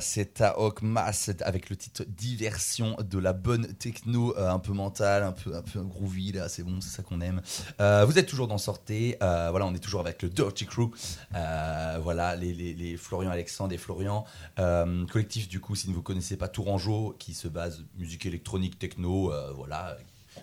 C'est Taok Mass avec le titre Diversion de la bonne techno, euh, un peu mentale, un peu, un peu groovy, là, c'est bon, c'est ça qu'on aime. Euh, vous êtes toujours dans Sortez, euh, voilà, on est toujours avec le Dirty Crew, voilà, les, les- Florian Alexandre et Florian, collectif du coup, si vous ne connaissez pas Tourangeau, qui se base musique électronique, techno, voilà,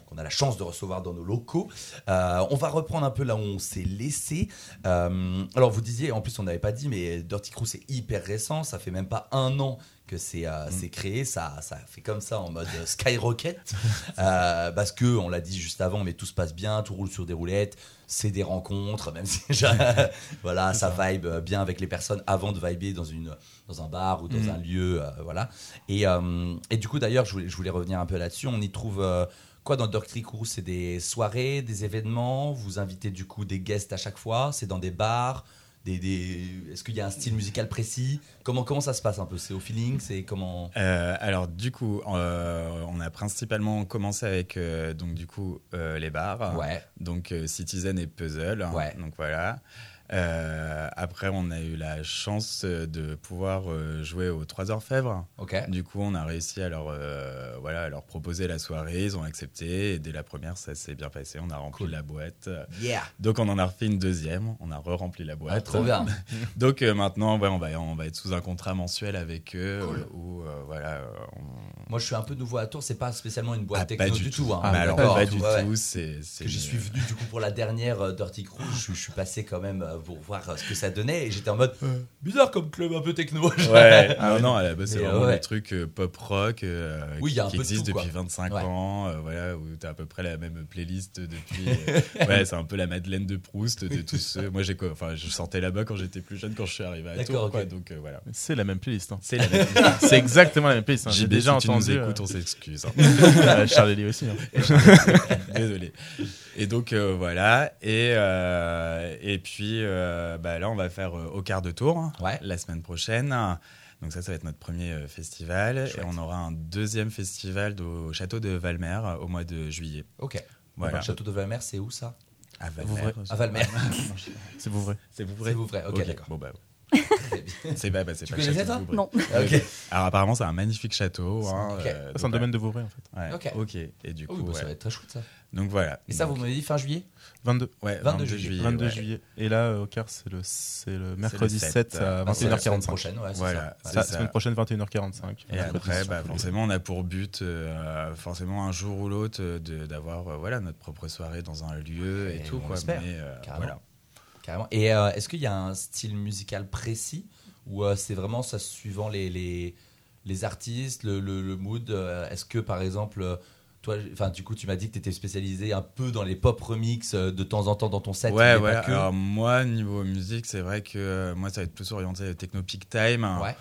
qu'on a la chance de recevoir dans nos locaux. Euh, on va reprendre un peu là où on s'est laissé. Euh, alors vous disiez, en plus on n'avait pas dit, mais Dirty Crew c'est hyper récent, ça fait même pas un an que c'est euh, c'est créé, ça, ça fait comme ça en mode skyrocket, Euh, parce que on l'a dit juste avant, mais tout se passe bien, tout roule sur des roulettes, c'est des rencontres, même si voilà, ça vibe bien avec les personnes avant de vibrer dans une dans un bar ou dans Mm. un lieu, euh, voilà. Et, et du coup d'ailleurs, je voulais, je voulais revenir un peu là-dessus. On y trouve quoi dans Dirty Crew C'est des soirées, des événements? Vous invitez du coup des guests à chaque fois? C'est dans des bars? Des, des... Est-ce qu'il y a un style musical précis? Comment, comment ça se passe un peu? C'est au feeling? C'est comment? Euh, alors du coup, euh, on a principalement commencé avec euh, donc du coup les bars, Ouais. donc Citizen et Puzzle. Ouais. Donc voilà. Euh, après, on a eu la chance euh, de pouvoir euh, jouer aux 3 Orfèvres. Ok. Du coup, on a réussi à leur, euh, voilà, à leur proposer la soirée. Ils ont accepté. Et dès la première, ça s'est bien passé. On a rempli Cool. la boîte. Yeah. Donc, on en a refait une deuxième. On a re-rempli la boîte. trop bien. Donc euh, maintenant, ouais, on, va, on va être sous un contrat mensuel avec eux. Cool. où, voilà, on- Moi, je suis un peu nouveau à Tours. C'est pas spécialement une boîte Ah, techno du tout. hein. Ah, alors, pas du ouais. tout. C'est, c'est que j'y suis venu du coup pour la dernière Dirty Crew. Je, je suis passé quand même pour voir euh, ce que ça donnait et j'étais en mode bizarre comme club un peu techno. Ouais, non, non, à la base, c'est vraiment ouais. le truc euh, pop rock euh, Oui, il y a un qui peu de existe tout, quoi. depuis 25 Ouais. ans, euh, voilà, où tu as à peu près la même playlist depuis. euh, ouais, c'est un peu la Madeleine de Proust de tous ceux. Moi, j'ai enfin, je sortais là-bas quand j'étais plus jeune, quand je suis arrivé à D'accord, Tours, quoi, ok. donc euh, voilà. C'est la même playlist. hein. C'est la même. C'est exactement la même playlist. hein. J'ai déjà si tu nous entendu. écoutes, euh, on s'excuse. hein. Charlie Lee aussi. hein. Désolé. Et donc euh, voilà. Et, euh, et puis euh, bah, là, on va faire euh, au quart de tour Ouais. la semaine prochaine. Donc ça, ça va être notre premier euh, festival. Chouette. Et on aura un deuxième festival au château de Valmer au mois de juillet. Ok. Voilà. Le château de Valmer, c'est où ça? À Valmer. À Valmer. C'est vous vrai. C'est vous C'est vous vrai. Ok, Ok, d'accord. Bon bah. C'est bah, bah, c'est pas le connaissais château ça de Vouvray. Non. Ok. Alors apparemment, c'est un magnifique château. hein, Ok. euh, C'est un domaine de Vouvray en fait. ouais. Ok. Ok. Et du Oh, coup, oui, bah, ça va être très chouette ça. donc voilà. Et ça, Donc, vous m'avez dit fin juillet 22. ouais, 22 22 juillet. 22 ouais. juillet. Et là, euh, au quart, c'est le, c'est le mercredi 7, 7, à Bah, c'est la semaine 21h45. prochaine, ouais, Voilà, ça. La semaine prochaine, 21h45. Et après, bah, forcément, on a pour but, euh, forcément, un jour ou l'autre, euh, de- d'avoir euh, voilà, notre propre soirée dans un lieu et, Et tout. on Quoi. Mais, euh, carrément. voilà. Carrément. Et euh, est-ce qu'il y a un style musical précis ou euh, c'est vraiment ça suivant les, les, les artistes, le, le, le mood euh, Est-ce que par exemple, toi, enfin du coup, tu m'as dit que tu étais spécialisé un peu dans les pop remix de temps en temps dans ton set Ouais, ouais. que. Alors, moi, niveau musique, c'est vrai que euh, moi, ça va être plus orienté techno peak time. Ouais.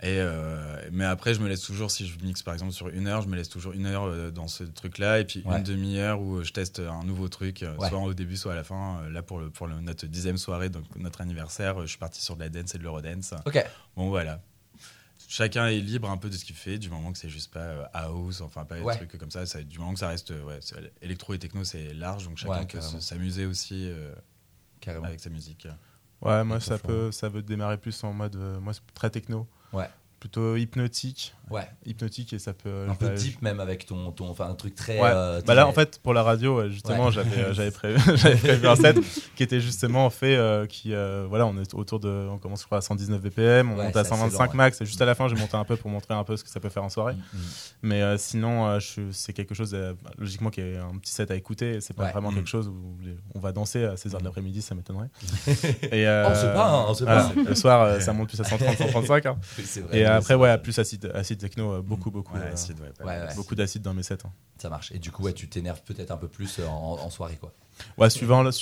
Et, euh, mais après, je me laisse toujours, si je mixe par exemple sur une heure, je me laisse toujours une heure euh, dans ce truc-là, et puis Ouais. une demi-heure où je teste un nouveau truc, euh, Ouais. soit au début, soit à la fin. Euh, Là, pour, le, pour le- notre dixième soirée, donc notre anniversaire, euh, je suis parti sur de la dance et de l'eurodance. Ok. Bon, voilà. Chacun est libre un peu de ce qu'il fait, du moment que c'est juste pas euh, house, enfin pas Ouais. des trucs comme ça, ça- du moment que ça reste, euh, électro et techno, c'est large, donc chacun Ouais, peut s'amuser aussi euh, Carrément. avec sa musique. Ouais, moi, Et ça peut, ça veut démarrer plus en mode. euh, moi, c'est très techno. Ouais. Plutôt hypnotique. Ouais. Hypnotique et ça peut. Un peu bah, deep même avec ton, ton enfin un truc très. Ouais. euh, Bah là, en fait, pour la radio, justement, Ouais. j'avais, euh, j'avais prévu, un set qui était justement fait, euh, qui, euh, voilà, on est autour de, on commence je crois à 119 BPM, on monte à c'est assez 125 lent, ouais. max, et juste à la fin, j'ai monté un peu pour montrer un peu ce que ça peut faire en soirée. Mm, mm. Mais sinon, c'est quelque chose, euh, logiquement, qui est un petit set à écouter. C'est pas vraiment Mm. quelque chose où on va danser à 16h de l'après-midi, ça m'étonnerait. et On sait pas, hein, on sait voilà, pas. Le soir, ça monte plus à 130, 135. hein. C'est vrai, Et après, ouais, plus acide, acide techno, euh, beaucoup, beaucoup. Ouais, euh, acide, ouais, pas Ouais, mal. ouais. Beaucoup d'acide dans mes sets. hein. Ça marche. Et du coup, ouais, tu t'énerves peut-être un peu plus euh, en, en soirée, quoi. Ouais, suivant, l'heure,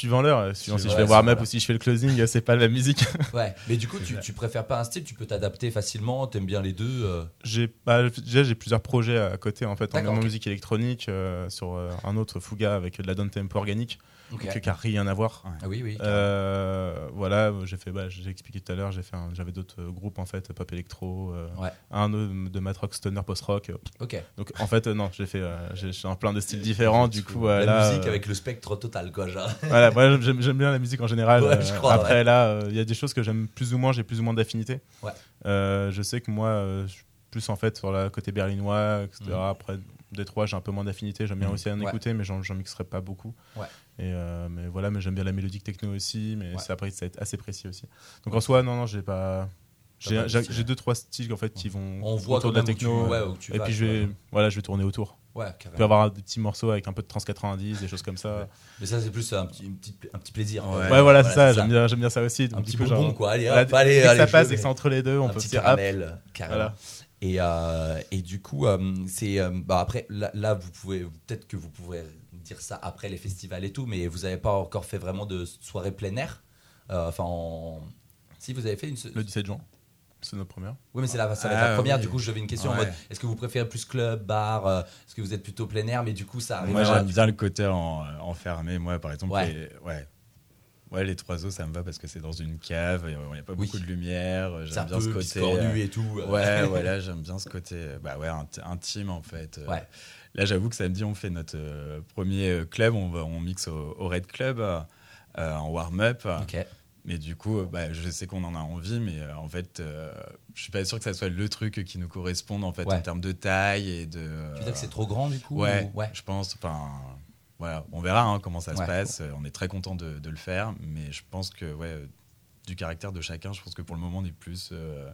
suivant si je vais voir up ou si je fais le closing, c'est pas la musique. Ouais. Mais du coup, tu, tu préfères pas un style, tu peux t'adapter facilement, t'aimes bien les deux. euh, j'ai bah, déjà j'ai plusieurs projets à côté en fait en même musique électronique euh, sur euh, un autre Fuga avec de la down tempo organique Ok. qui n'a rien à voir. Ah oui, oui. Euh, voilà, j'ai fait, bah, j'ai expliqué tout à l'heure, j'ai fait, j'avais d'autres euh, groupes en fait, pop électro, euh, Ouais. un de, de mat rock, stoner, post rock. Ok. Donc en fait, non, j'ai fait, j'ai plein de styles différents. Du coup, la là, musique avec le spectre total. quoi. Genre. Voilà, moi j'aime bien la musique en général. Ouais, je crois, après là, il y a des choses que j'aime plus ou moins, j'ai plus ou moins d'affinité. Ouais. Je sais que moi, je suis plus en fait sur le côté berlinois, etc. Mhm. Après Détroit, j'ai un peu moins d'affinité. J'aime bien Mhm. aussi en Ouais. écouter, mais j'en mixerai pas beaucoup. Ouais. Et euh, mais voilà, mais j'aime bien la mélodique techno aussi, mais Ouais. c'est après ça va être assez précis aussi. Donc en soi, non, non, j'ai pas. J'ai deux trois styles en fait qui vont On voit autour de la techno. tu et vas, puis je vais, voilà, je vais tourner autour. Ouais, peut avoir des petits morceaux avec un peu de trans 90, des choses comme ça. Mais ça, c'est plus un petit, une petite- un petit plaisir. hein. Ouais. Ouais, voilà, c'est ça. J'aime bien, bien ça aussi. Donc, Un petit coup, bonbon, genre, quoi. Allez, voilà, allez, que allez, ça passe et que c'est entre les deux, on un peut petit dire, caramel. Voilà. Et, euh, et du coup, euh, c'est euh, bah après là, là, vous pouvez peut-être que vous pouvez dire ça après les festivals et tout, mais vous n'avez pas encore fait vraiment de soirée plein air? Euh, Enfin, en- si vous avez fait une. le 17 juin. C'est notre première. Oui, mais c'est la, ça va être la Ah, première. oui. Du coup, j'avais une question en mode est-ce que vous préférez plus club, bar euh, Est-ce que vous êtes plutôt plein air Mais du coup, ça arrive. Moi, j'aime bien le côté en, enfermé. Moi, par exemple, Ouais. les, ouais. Ouais, les trois os, ça me va parce que c'est dans une cave, il n'y a pas Oui. beaucoup de lumière. J'aime bien ce peu côté. biscornu et tout. euh. Ouais, voilà, j'aime bien ce côté bah ouais, int- intime en fait. Euh, Ouais. Là, j'avoue que samedi, on fait notre euh, premier euh, club, on, va, on mixe au, au Red Club euh, en warm-up. Mais du coup, bah, je sais qu'on en a envie, mais en fait, je suis pas sûr que ça soit le truc qui nous corresponde en fait Ouais. en termes de taille et de. Tu veux dire que c'est trop grand du coup Ouais, ou- ouais. je pense. Enfin, voilà, on verra hein, comment ça Ouais. se passe. On est très content de, de le faire, mais je pense que ouais, du caractère de chacun, je pense que pour le moment, on est plus euh,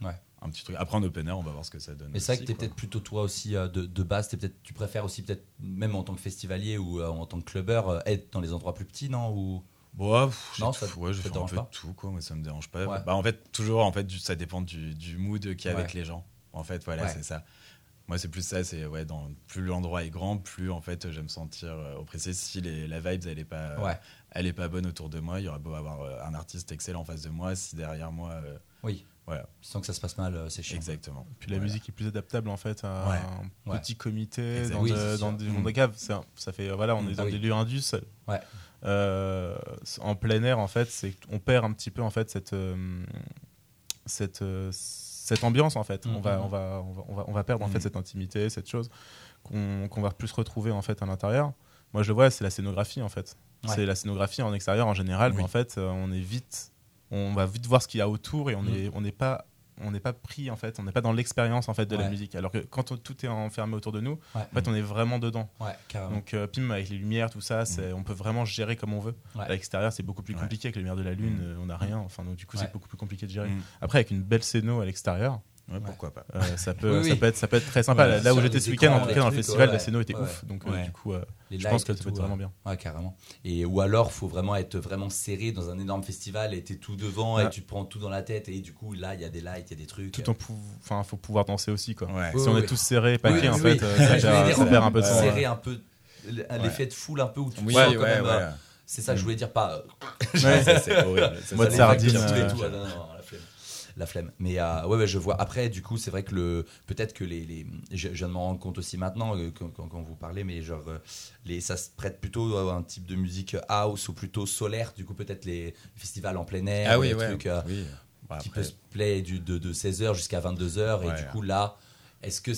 Ouais. Un petit truc. Après, en open air, on va voir ce que ça donne. Mais c'est vrai que t'es peut-être plutôt toi aussi euh, de, de base, peut-être, tu préfères aussi peut-être même en tant que festivalier ou euh, en tant que clubbeur euh, être dans les endroits plus petits, non ou... Bon, pff, Non, ça- ouais, je fais un peu pas? tout, quoi. Moi, ça me dérange pas. Ouais. Bah, en fait, toujours, en fait, du- ça dépend du, du mood qu'il y a avec les gens. En fait, voilà, c'est ça. Moi, c'est plus ça. C'est ouais, dans plus l'endroit est grand, plus en fait, j'aime sentir euh, oppressé. Si les, la vibe, elle est pas, elle est pas bonne autour de moi, il y aura beau avoir un artiste excellent en face de moi, si derrière moi, Oui. Voilà, Tu sens que ça se passe mal, euh, c'est chiant. exactement. Puis la Voilà. musique est plus adaptable en fait à Ouais. un Ouais. petit comité Exact. dans, Oui, de- dans des Mm. dans des caves. Un- Ça fait voilà, on Mm. est dans Ah des oui. lieux indus. Ouais. Euh, en plein air en fait, c'est on perd un petit peu en fait cette euh, cette euh, cette ambiance en fait. Mhm. On va on va on va on va, on va perdre en fait Mhm. cette intimité, cette chose qu'on qu'on va plus retrouver en fait à l'intérieur. Moi je le vois, c'est la scénographie en fait. Ouais. C'est la scénographie en extérieur en général, mais Oui. en fait euh, on est vite on va vite voir ce qu'il y a autour et on Mhm. est on n'est pas on n'est pas pris en fait, on n'est pas dans l'expérience en fait de Ouais. la musique. Alors que quand on- tout est enfermé autour de nous, Ouais. en fait on est vraiment dedans. Ouais. Donc euh, pim avec les lumières, tout ça, c'est on peut vraiment gérer comme on veut. À l'extérieur c'est beaucoup plus compliqué avec les lumières de la lune, Mm. euh, on n'a rien. Enfin donc du coup c'est beaucoup plus compliqué de gérer. Mm. Après avec une belle scéno à l'extérieur, Ouais, pourquoi pas. euh, ça peut Oui, ça oui. peut être ça peut être très sympa. Ouais, là où j'étais ce week-end, en tout cas dans le festival, ouais, la scéno était ouais, ouf. Donc euh, du coup euh, Les je pense que ça peut être tout, vraiment bien. Ouais, carrément. Et, ou alors, faut vraiment être vraiment serré dans un énorme festival et t'es tout devant et Ouais. tu prends tout dans la tête et du coup, là, il y a des lights, il y a des trucs. Tout en pou- enfin faut pouvoir dancer aussi quoi. Si on oui. est tous serrés, paquets Oui, en oui, fait, ça perd- un peu de ouais. un peu l'effet de foule un peu où tu sens quand même, euh, c'est ça que je voulais dire pas Ouais, ça, c'est horrible. Ça, Mode sardine, la flemme mais euh, ouais, ouais je vois après du coup c'est vrai que le peut-être que les, les je, je viens de m'en rendre compte aussi maintenant euh, quand, quand- quand vous parlez mais genre euh, les ça se prête plutôt à un type de musique house ou plutôt solaire du coup peut-être les festivals en plein air Ah oui, les ouais. trucs euh, oui. Bon, qui peut se play du, de, de 16h jusqu'à 22h et Ouais. du coup là est-ce que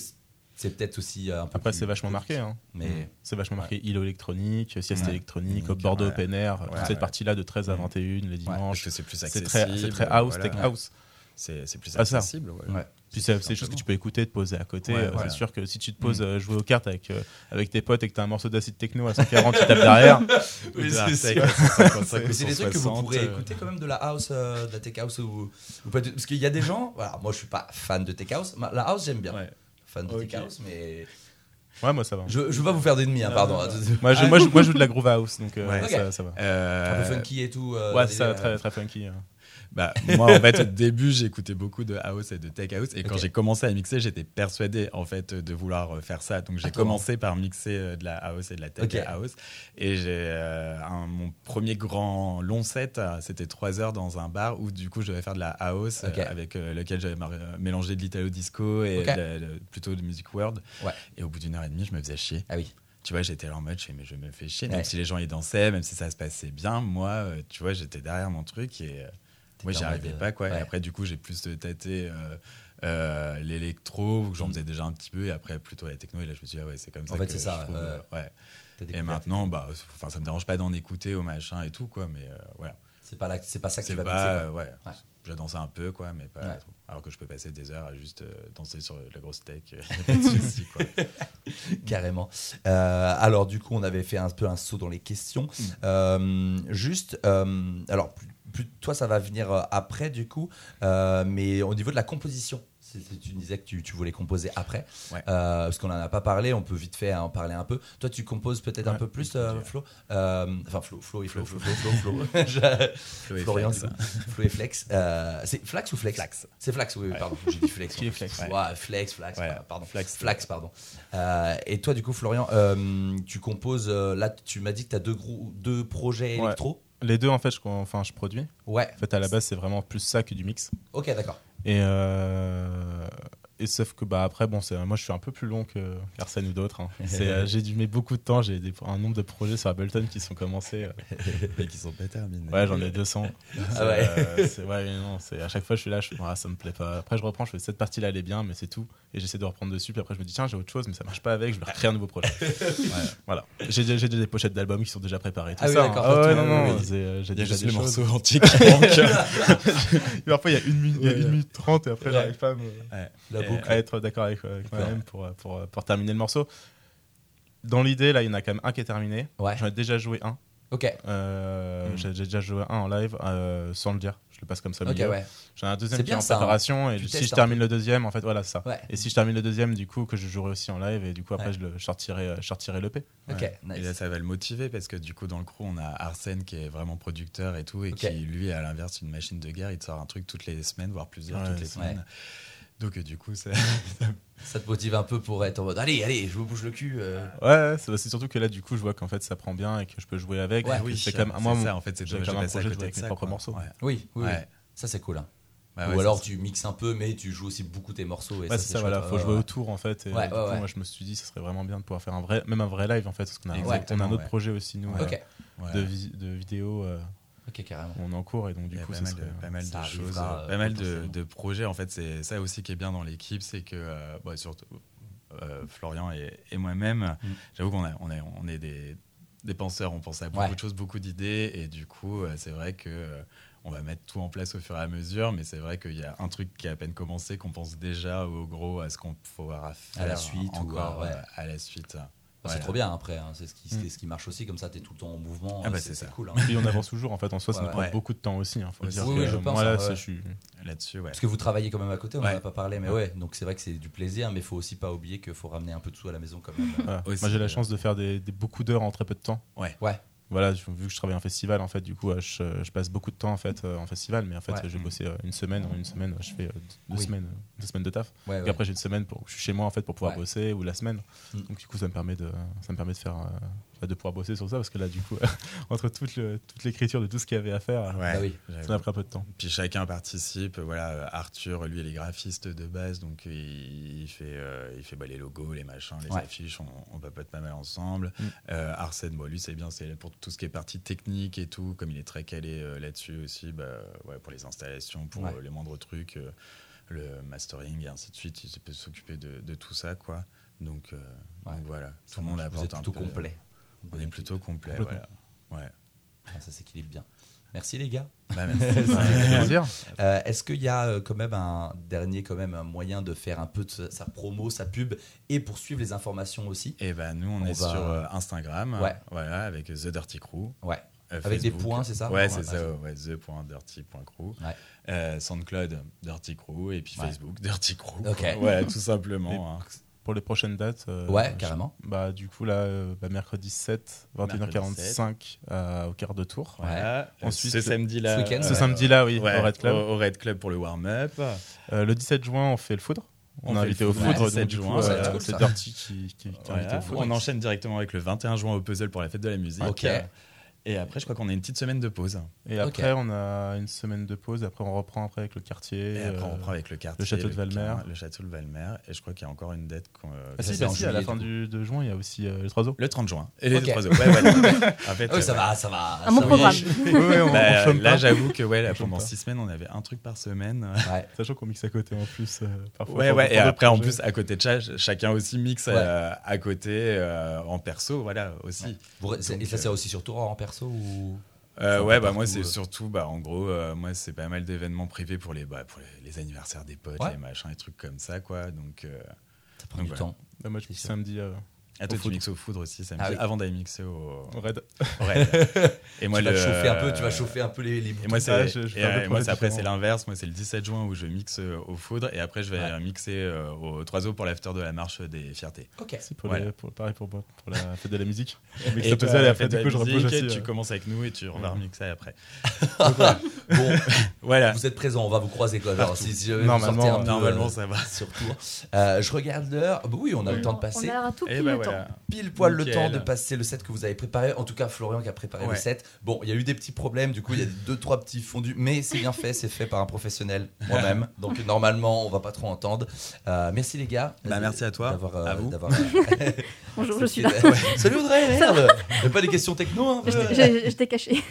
c'est peut-être aussi un peu Après c'est vachement marqué hein. mais C'est vachement marqué îlot électronique, sieste Ouais. électronique, Donc, Bordeaux ouais. Open Air, toute Ouais, cette ouais. partie-là de 13 à Mm. 21 les dimanches. c'est plus c'est accessible. très, c'est très house, voilà. tech house. C'est c'est plus Ah, ça. accessible. ouais. Ouais. Puis c'est c'est des choses que tu peux écouter, te poser à côté. Ouais, Euh, voilà. C'est sûr que si tu te poses euh, jouer aux cartes avec, euh, avec tes potes et que tu as un morceau d'acide techno à 140 qui tape derrière, Oui, c'est Arte, sûr. 155 Mais c'est des trucs que vous 160, pourrez euh, écouter quand même de la house, euh, de la tech house ou, ou pas du- Parce qu'il y a des gens, voilà, moi je suis pas fan de tech house, mais la house j'aime bien. Ouais. Fan de tech house, mais ouais, moi ça va. je, je veux pas vous faire d'ennemis, hein, pardon. Moi, je, moi, je, moi, je joue de la groove house, donc euh, Ouais. ça, ça va. euh, Un peu funky et tout. euh, Ouais, ça, très, très funky. euh. Bah, moi, en fait, au début, j'écoutais beaucoup de house et de tech house. Et quand j'ai commencé à mixer, j'étais persuadé, en fait, de vouloir euh, faire ça. Donc, j'ai Ah, comment commencé par mixer euh, de la house et de la tech Ok. house. Et j'ai euh, mon premier grand long set, c'était trois heures dans un bar où, du coup, je devais faire de la house euh, avec euh, lequel j'avais mélangé de l'italo disco et de de- plutôt de music world. Ouais. Et au bout d'une heure et demie, je me faisais chier. Ah oui. Tu vois, j'étais là en mode, je fais, mais je me fais chier. Même Ouais. si les gens y dansaient, même si ça se passait bien, moi, tu vois, j'étais derrière mon truc et moi, j'y arrivais pas, quoi. ouais. Et après, du coup, j'ai plus tâté euh, euh, l'électro, où j'en faisais déjà un petit peu, et après plutôt la techno, et là je me suis dit, ah ouais, c'est comme ça. En fait, que c'est ça, trouve, euh, ouais. Et maintenant, bah, enfin, ça me dérange pas d'en écouter au machin et tout, quoi, mais voilà. C'est pas, là- c'est pas ça qui C'est va pas, ouais. Ouais. Je danse un peu, quoi, mais pas. Alors que je peux passer des heures à juste danser sur la grosse tech, euh, y a pas de souci, quoi. Carrément. Euh, alors, du coup, on avait fait un peu un saut dans les questions. Euh, juste, euh, alors, plus, plus- toi, ça va venir euh, après, du coup, euh, mais au niveau de la composition. Tu disais que tu, tu voulais composer après, Ouais. Euh, parce qu'on en a pas parlé, on peut vite fait en parler un peu. Toi, tu composes peut-être un Ouais, peu plus, euh. Flo Euh, Enfin, Flo, Flo et Flo, Flo, Flo, Flo, Flo. Flo et Florian, Flex. Flo et Flex. Euh, c'est Flax ou Flex? Flax. C'est Flax, oui, Ouais. pardon. J'ai dit Flex. Qui est Flex Ouais, Flex, Flax, pardon. Flax. Flax, pardon. Euh, et toi, du coup, Florian, tu composes. là, tu m'as dit que tu as deux, grou- deux projets électro. Les deux, en fait, je, enfin, je produis. Ouais. En fait, à la base, c'est vraiment plus ça que du mix. Ok, d'accord. Et, euh, et sauf que bah après bon c'est moi je suis un peu plus long que ou d'autres. hein. Euh, j'ai dû mettre beaucoup de temps. J'ai un nombre de projets sur Ableton qui sont commencés. euh, Mais qui sont pas terminés. Ouais j'en ai 200. Ah ouais. Euh, ouais non c'est à chaque fois je suis là je ah, ça me plaît pas. Après je reprends je fais cette partie là elle est bien mais c'est tout et j'essaie de reprendre dessus puis après je me dis tiens j'ai autre chose mais ça marche pas avec je vais recréer un nouveau projet. Voilà j'ai, déjà- des pochettes d'albums qui sont déjà préparées tout Ah oui, ça. hein. ouais, non non oui. euh, j'ai déjà juste des le morceau manque. Parfois il y a une minute, trente et après j'arrive pas à me- À être d'accord avec, avec moi-même pour, pour, pour terminer le morceau. Dans l'idée, là, il y en a quand même un qui est terminé. Ouais. J'en ai déjà joué un. Ok. Euh, Mm. J'ai déjà joué un en live euh, sans le dire. Je le passe comme ça. au Ok, milieu. ouais. J'en ai un deuxième qui est en hein. préparation. Et Tu si je termine le deuxième, en fait, voilà, c'est ça. Ouais. Et si je termine le deuxième, du coup, que je jouerai aussi en live, et du coup, après, Ouais. je, le, je sortirai, euh, je sortirai l'EP. Ok, Ouais. nice. Et là, ça va le motiver parce que du coup, dans le crew, on a Arsène qui est vraiment producteur et tout, et qui, lui, à l'inverse, une machine de guerre, il te sort un truc toutes les semaines, voire plusieurs Ouais, toutes les semaines. Donc, du coup, ça. Ça te motive un peu pour être en mode allez, allez, je vous bouge le cul. euh. Ouais, c'est c'est surtout que là, du coup, je vois qu'en fait, ça prend bien et que je peux jouer avec. Ouais. Oui, c'est quand même, moi, ça, en fait, c'est quand de même un projet de côté jouer avec mes propres quoi. morceaux. Ouais. Oui, oui. Ça, c'est cool. hein. Bah Ou ouais, alors tu mixes un peu, mais tu joues aussi beaucoup tes morceaux. Et Ouais, ça, c'est ça, voilà, faut jouer ouais. autour en fait. Et Ouais, du ouais, coup, ouais. moi je me suis dit, ça serait vraiment bien de pouvoir faire un vrai, même un vrai live en fait, parce qu'on a, un- on a Exactement, un autre projet aussi, nous, euh, de, vi- de vidéos euh, ok, carrément. où on est en cours, et donc du coup, pas ça mal, serait. pas mal ça de choses, euh, pas mal de, projets. En fait, c'est ça aussi qui est bien dans l'équipe, c'est que euh, bon, surtout euh, Florian et, et moi-même, Mm. j'avoue qu'on a, on est, on est des, des penseurs, on pense à beaucoup Ouais. de choses, beaucoup d'idées, et du coup, euh, c'est vrai que euh, on va mettre tout en place au fur et à mesure, mais c'est vrai qu'il y a un truc qui a à peine commencé, qu'on pense déjà au gros à ce qu'on pourra faire À la suite ou encore à- ouais. euh, à la suite. Bah, C'est trop bien après, hein, c'est ce qui, Mm. c'est ce qui marche aussi, comme ça tu es tout le temps en mouvement, Ah bah, c'est ça. cool. hein. Et on avance toujours en fait, en soi, ça Ouais, nous prend beaucoup de temps aussi. hein, faut Oui, dire oui, que, oui, je pense, moi là, c'est- ouais. je suis. Là-dessus, ouais. Parce que vous travaillez quand même à côté, on Ouais. en a pas parlé, mais ouais, donc c'est vrai que c'est du plaisir, mais il faut aussi pas oublier qu'il faut ramener un peu de sous à la maison quand même. Moi j'ai la chance de faire des, des- beaucoup d'heures en très peu de temps. Ouais. Ouais. Voilà, vu que je travaille en festival, en fait, du coup, euh, je, je passe beaucoup de temps en fait euh, en festival, mais en fait, Ouais. j'ai bossé euh, une semaine, en une semaine, je fais deux Oui. semaines, deux semaines de taf. Ouais, Et ouais. après j'ai une semaine pour, je suis chez moi en fait pour pouvoir bosser ou la semaine. Mm. Donc du coup ça me permet de ça me permet de faire de pouvoir bosser sur ça parce que là du coup entre toute le- toute l'écriture de tout ce qu'il y avait à faire, Ouais, Bah oui. ça m'a pris un peu de temps. Puis chacun participe. Voilà, Arthur, lui, il est graphiste de base, donc il, il fait, euh, il fait bah, les logos, les machins, les Ouais. affiches. On, on papote pas mal ensemble. Mm. Euh, Arsène, bon, lui, c'est bien, c'est pour tout ce qui est partie technique et tout. Comme il est très calé euh, là-dessus aussi, bah, ouais, pour les installations, pour Ouais. euh, les moindres trucs, euh, le mastering et ainsi de suite. Il peut s'occuper de, de tout ça, quoi. Donc, euh, Ouais. donc voilà, tout le monde apporte un plutôt peu- complet. On est plutôt complet, voilà. Ouais. Ah, ça s'équilibre bien. Merci les gars. Bah, merci. Euh, Est-ce qu'il y a euh, quand même un dernier quand même un moyen de faire un peu de sa, sa promo, sa pub et poursuivre les informations aussi? Et ben nous, on, On est va- sur euh, Instagram, Ouais. voilà, avec The Dirty Crew. Ouais. Euh, Avec des points, c'est ça? Ouais, Ouais, c'est ça, ouais, the.dirty.crew. Ouais. Euh, SoundCloud, Dirty Crew, et puis Ouais. Facebook, Dirty Crew. Ok. quoi. Voilà, tout simplement. hein. Pour les prochaines dates. euh, Ouais, je- carrément. Bah du coup là euh, bah, mercredi 7 21h45 euh, au quart de tour. Voilà. Euh, Ensuite, ce samedi-là. ce Ce Euh, samedi-là, oui, ouais, au Red Club. Au, au Red Club pour le warm-up. Euh, le 17 juin, on fait le foudre. On, On a invité au foudre, ouais, donc 17 du coup, juin, euh, c'est. Dirty qui, qui, qui est Voilà. invité au foudre. On enchaîne directement avec le 21 juin au puzzle pour la fête de la musique. Ok. Et après, je crois qu'on a une petite semaine de pause. Et après, on a une semaine de pause. Après, on reprend après avec le quartier. Et après, on euh, reprend avec le quartier. le château de Valmer. Le château de Valmer. Et je crois qu'il y a encore une date. qu'on, euh, Ah si, c'est bah si, à la fin du de juin, il y a aussi euh, les trois eaux. Le 30 juin. Et les Ok. trois autres. Ouais, ouais. en fait, oui, ça euh, va, ça va. Un bon ça va. programme. Ouais, on, bah, on là, pas. j'avoue que ouais, là, pendant six semaines, on avait un truc par semaine. Ouais. Sachant qu'on mixe à côté en plus. euh, parfois, Ouais, ouais. Et après, en plus, à côté de ça, ch- chacun aussi mixe à côté, en perso, voilà, aussi. Et ça, c'est aussi sur toi en perso ou Euh, ouais, bah moi c'est euh. surtout, bah en gros, euh, moi c'est pas mal d'événements privés pour les, bah, pour les, les anniversaires des potes, Ouais. les machins, les trucs comme ça, quoi. Donc, euh, Ça prend Donc du voilà. temps. Bah, moi, je sûr. samedi à toi tu mixes au foudre aussi, samedi, Ah oui. avant d'aller mixer au, au raid. au raid. Et moi tu vas le- chauffer un peu, tu vas chauffer un peu les, les Et moi, c'est, Ah, je- je et, euh, moi, c'est après, c'est l'inverse. Moi, c'est le 17 juin où je mixe euh, au foudre et après, je vais Ouais. mixer euh, au Trois eaux pour l'after de la marche des fiertés. Ok. C'est pour, Voilà. les- pour- pareil pour, moi, pour la fête de la musique. Je mixe Et un peu toi, ça, et la après, fête du coup, je musique, aussi. tu euh. commences avec nous et tu vas Ouais. remixer après. Bon, Voilà. vous êtes présents, on va vous croiser quoi. Si, jamais Normalement, Normalement, ça va. sur tour. Euh, je regarde l'heure. Bah oui, on a le temps de passer. On a un tout Voilà. Pile poil le temps de passer le set que vous avez préparé. En tout cas, Florian qui a préparé le set. Bon, il y a eu des petits problèmes. Du coup, il y a deux, trois petits fondus. Mais c'est bien fait. C'est fait par un professionnel, moi-même. Donc, normalement, on va pas trop entendre. Euh, merci les gars. Bah, merci à toi, D'avoir, euh, à vous. d'avoir- Bonjour, je suis là. Ouais. Salut Audrey, merde. Pas des questions techno un peu Je t'ai- je- je t'ai caché.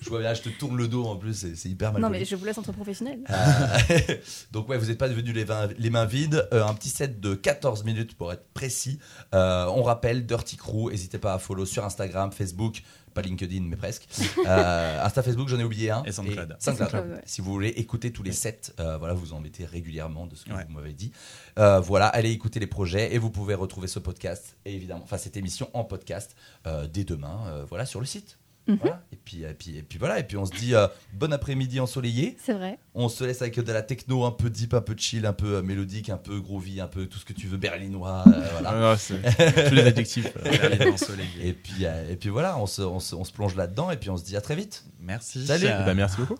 Je vois bien, je te tourne le dos en plus. C'est, c'est hyper mal. Non, mais je vous laisse entre professionnels. Euh, donc ouais, vous n'êtes pas devenus les, mains- les mains vides. Euh, un petit set de 14 minutes pour être précis. Euh, on rappelle Dirty Crew. N'hésitez pas à follow sur Instagram, Facebook, pas LinkedIn, mais presque. Euh, Insta, Facebook, j'en ai oublié un. Et SoundCloud. SoundCloud. SoundCloud, ouais. Si vous voulez écouter tous les sets, euh, voilà, vous en mettez régulièrement de ce que Ouais. vous m'avez dit. Euh, voilà, allez écouter les projets et vous pouvez retrouver ce podcast et évidemment, enfin cette émission en podcast dès demain, voilà, sur le site. Mhm. Voilà. Et puis, et puis, et puis voilà. Et puis on se dit euh, bon après-midi ensoleillé. C'est vrai. On se laisse avec de la techno un peu deep, un peu chill, un peu euh, mélodique, un peu groovy, un peu tout ce que tu veux, berlinois. euh, voilà. Ah, tous les adjectifs. Et puis, euh, et puis voilà, on se, on, se, on se plonge là-dedans et puis on se dit à très vite. Merci. Salut. Bah, merci beaucoup.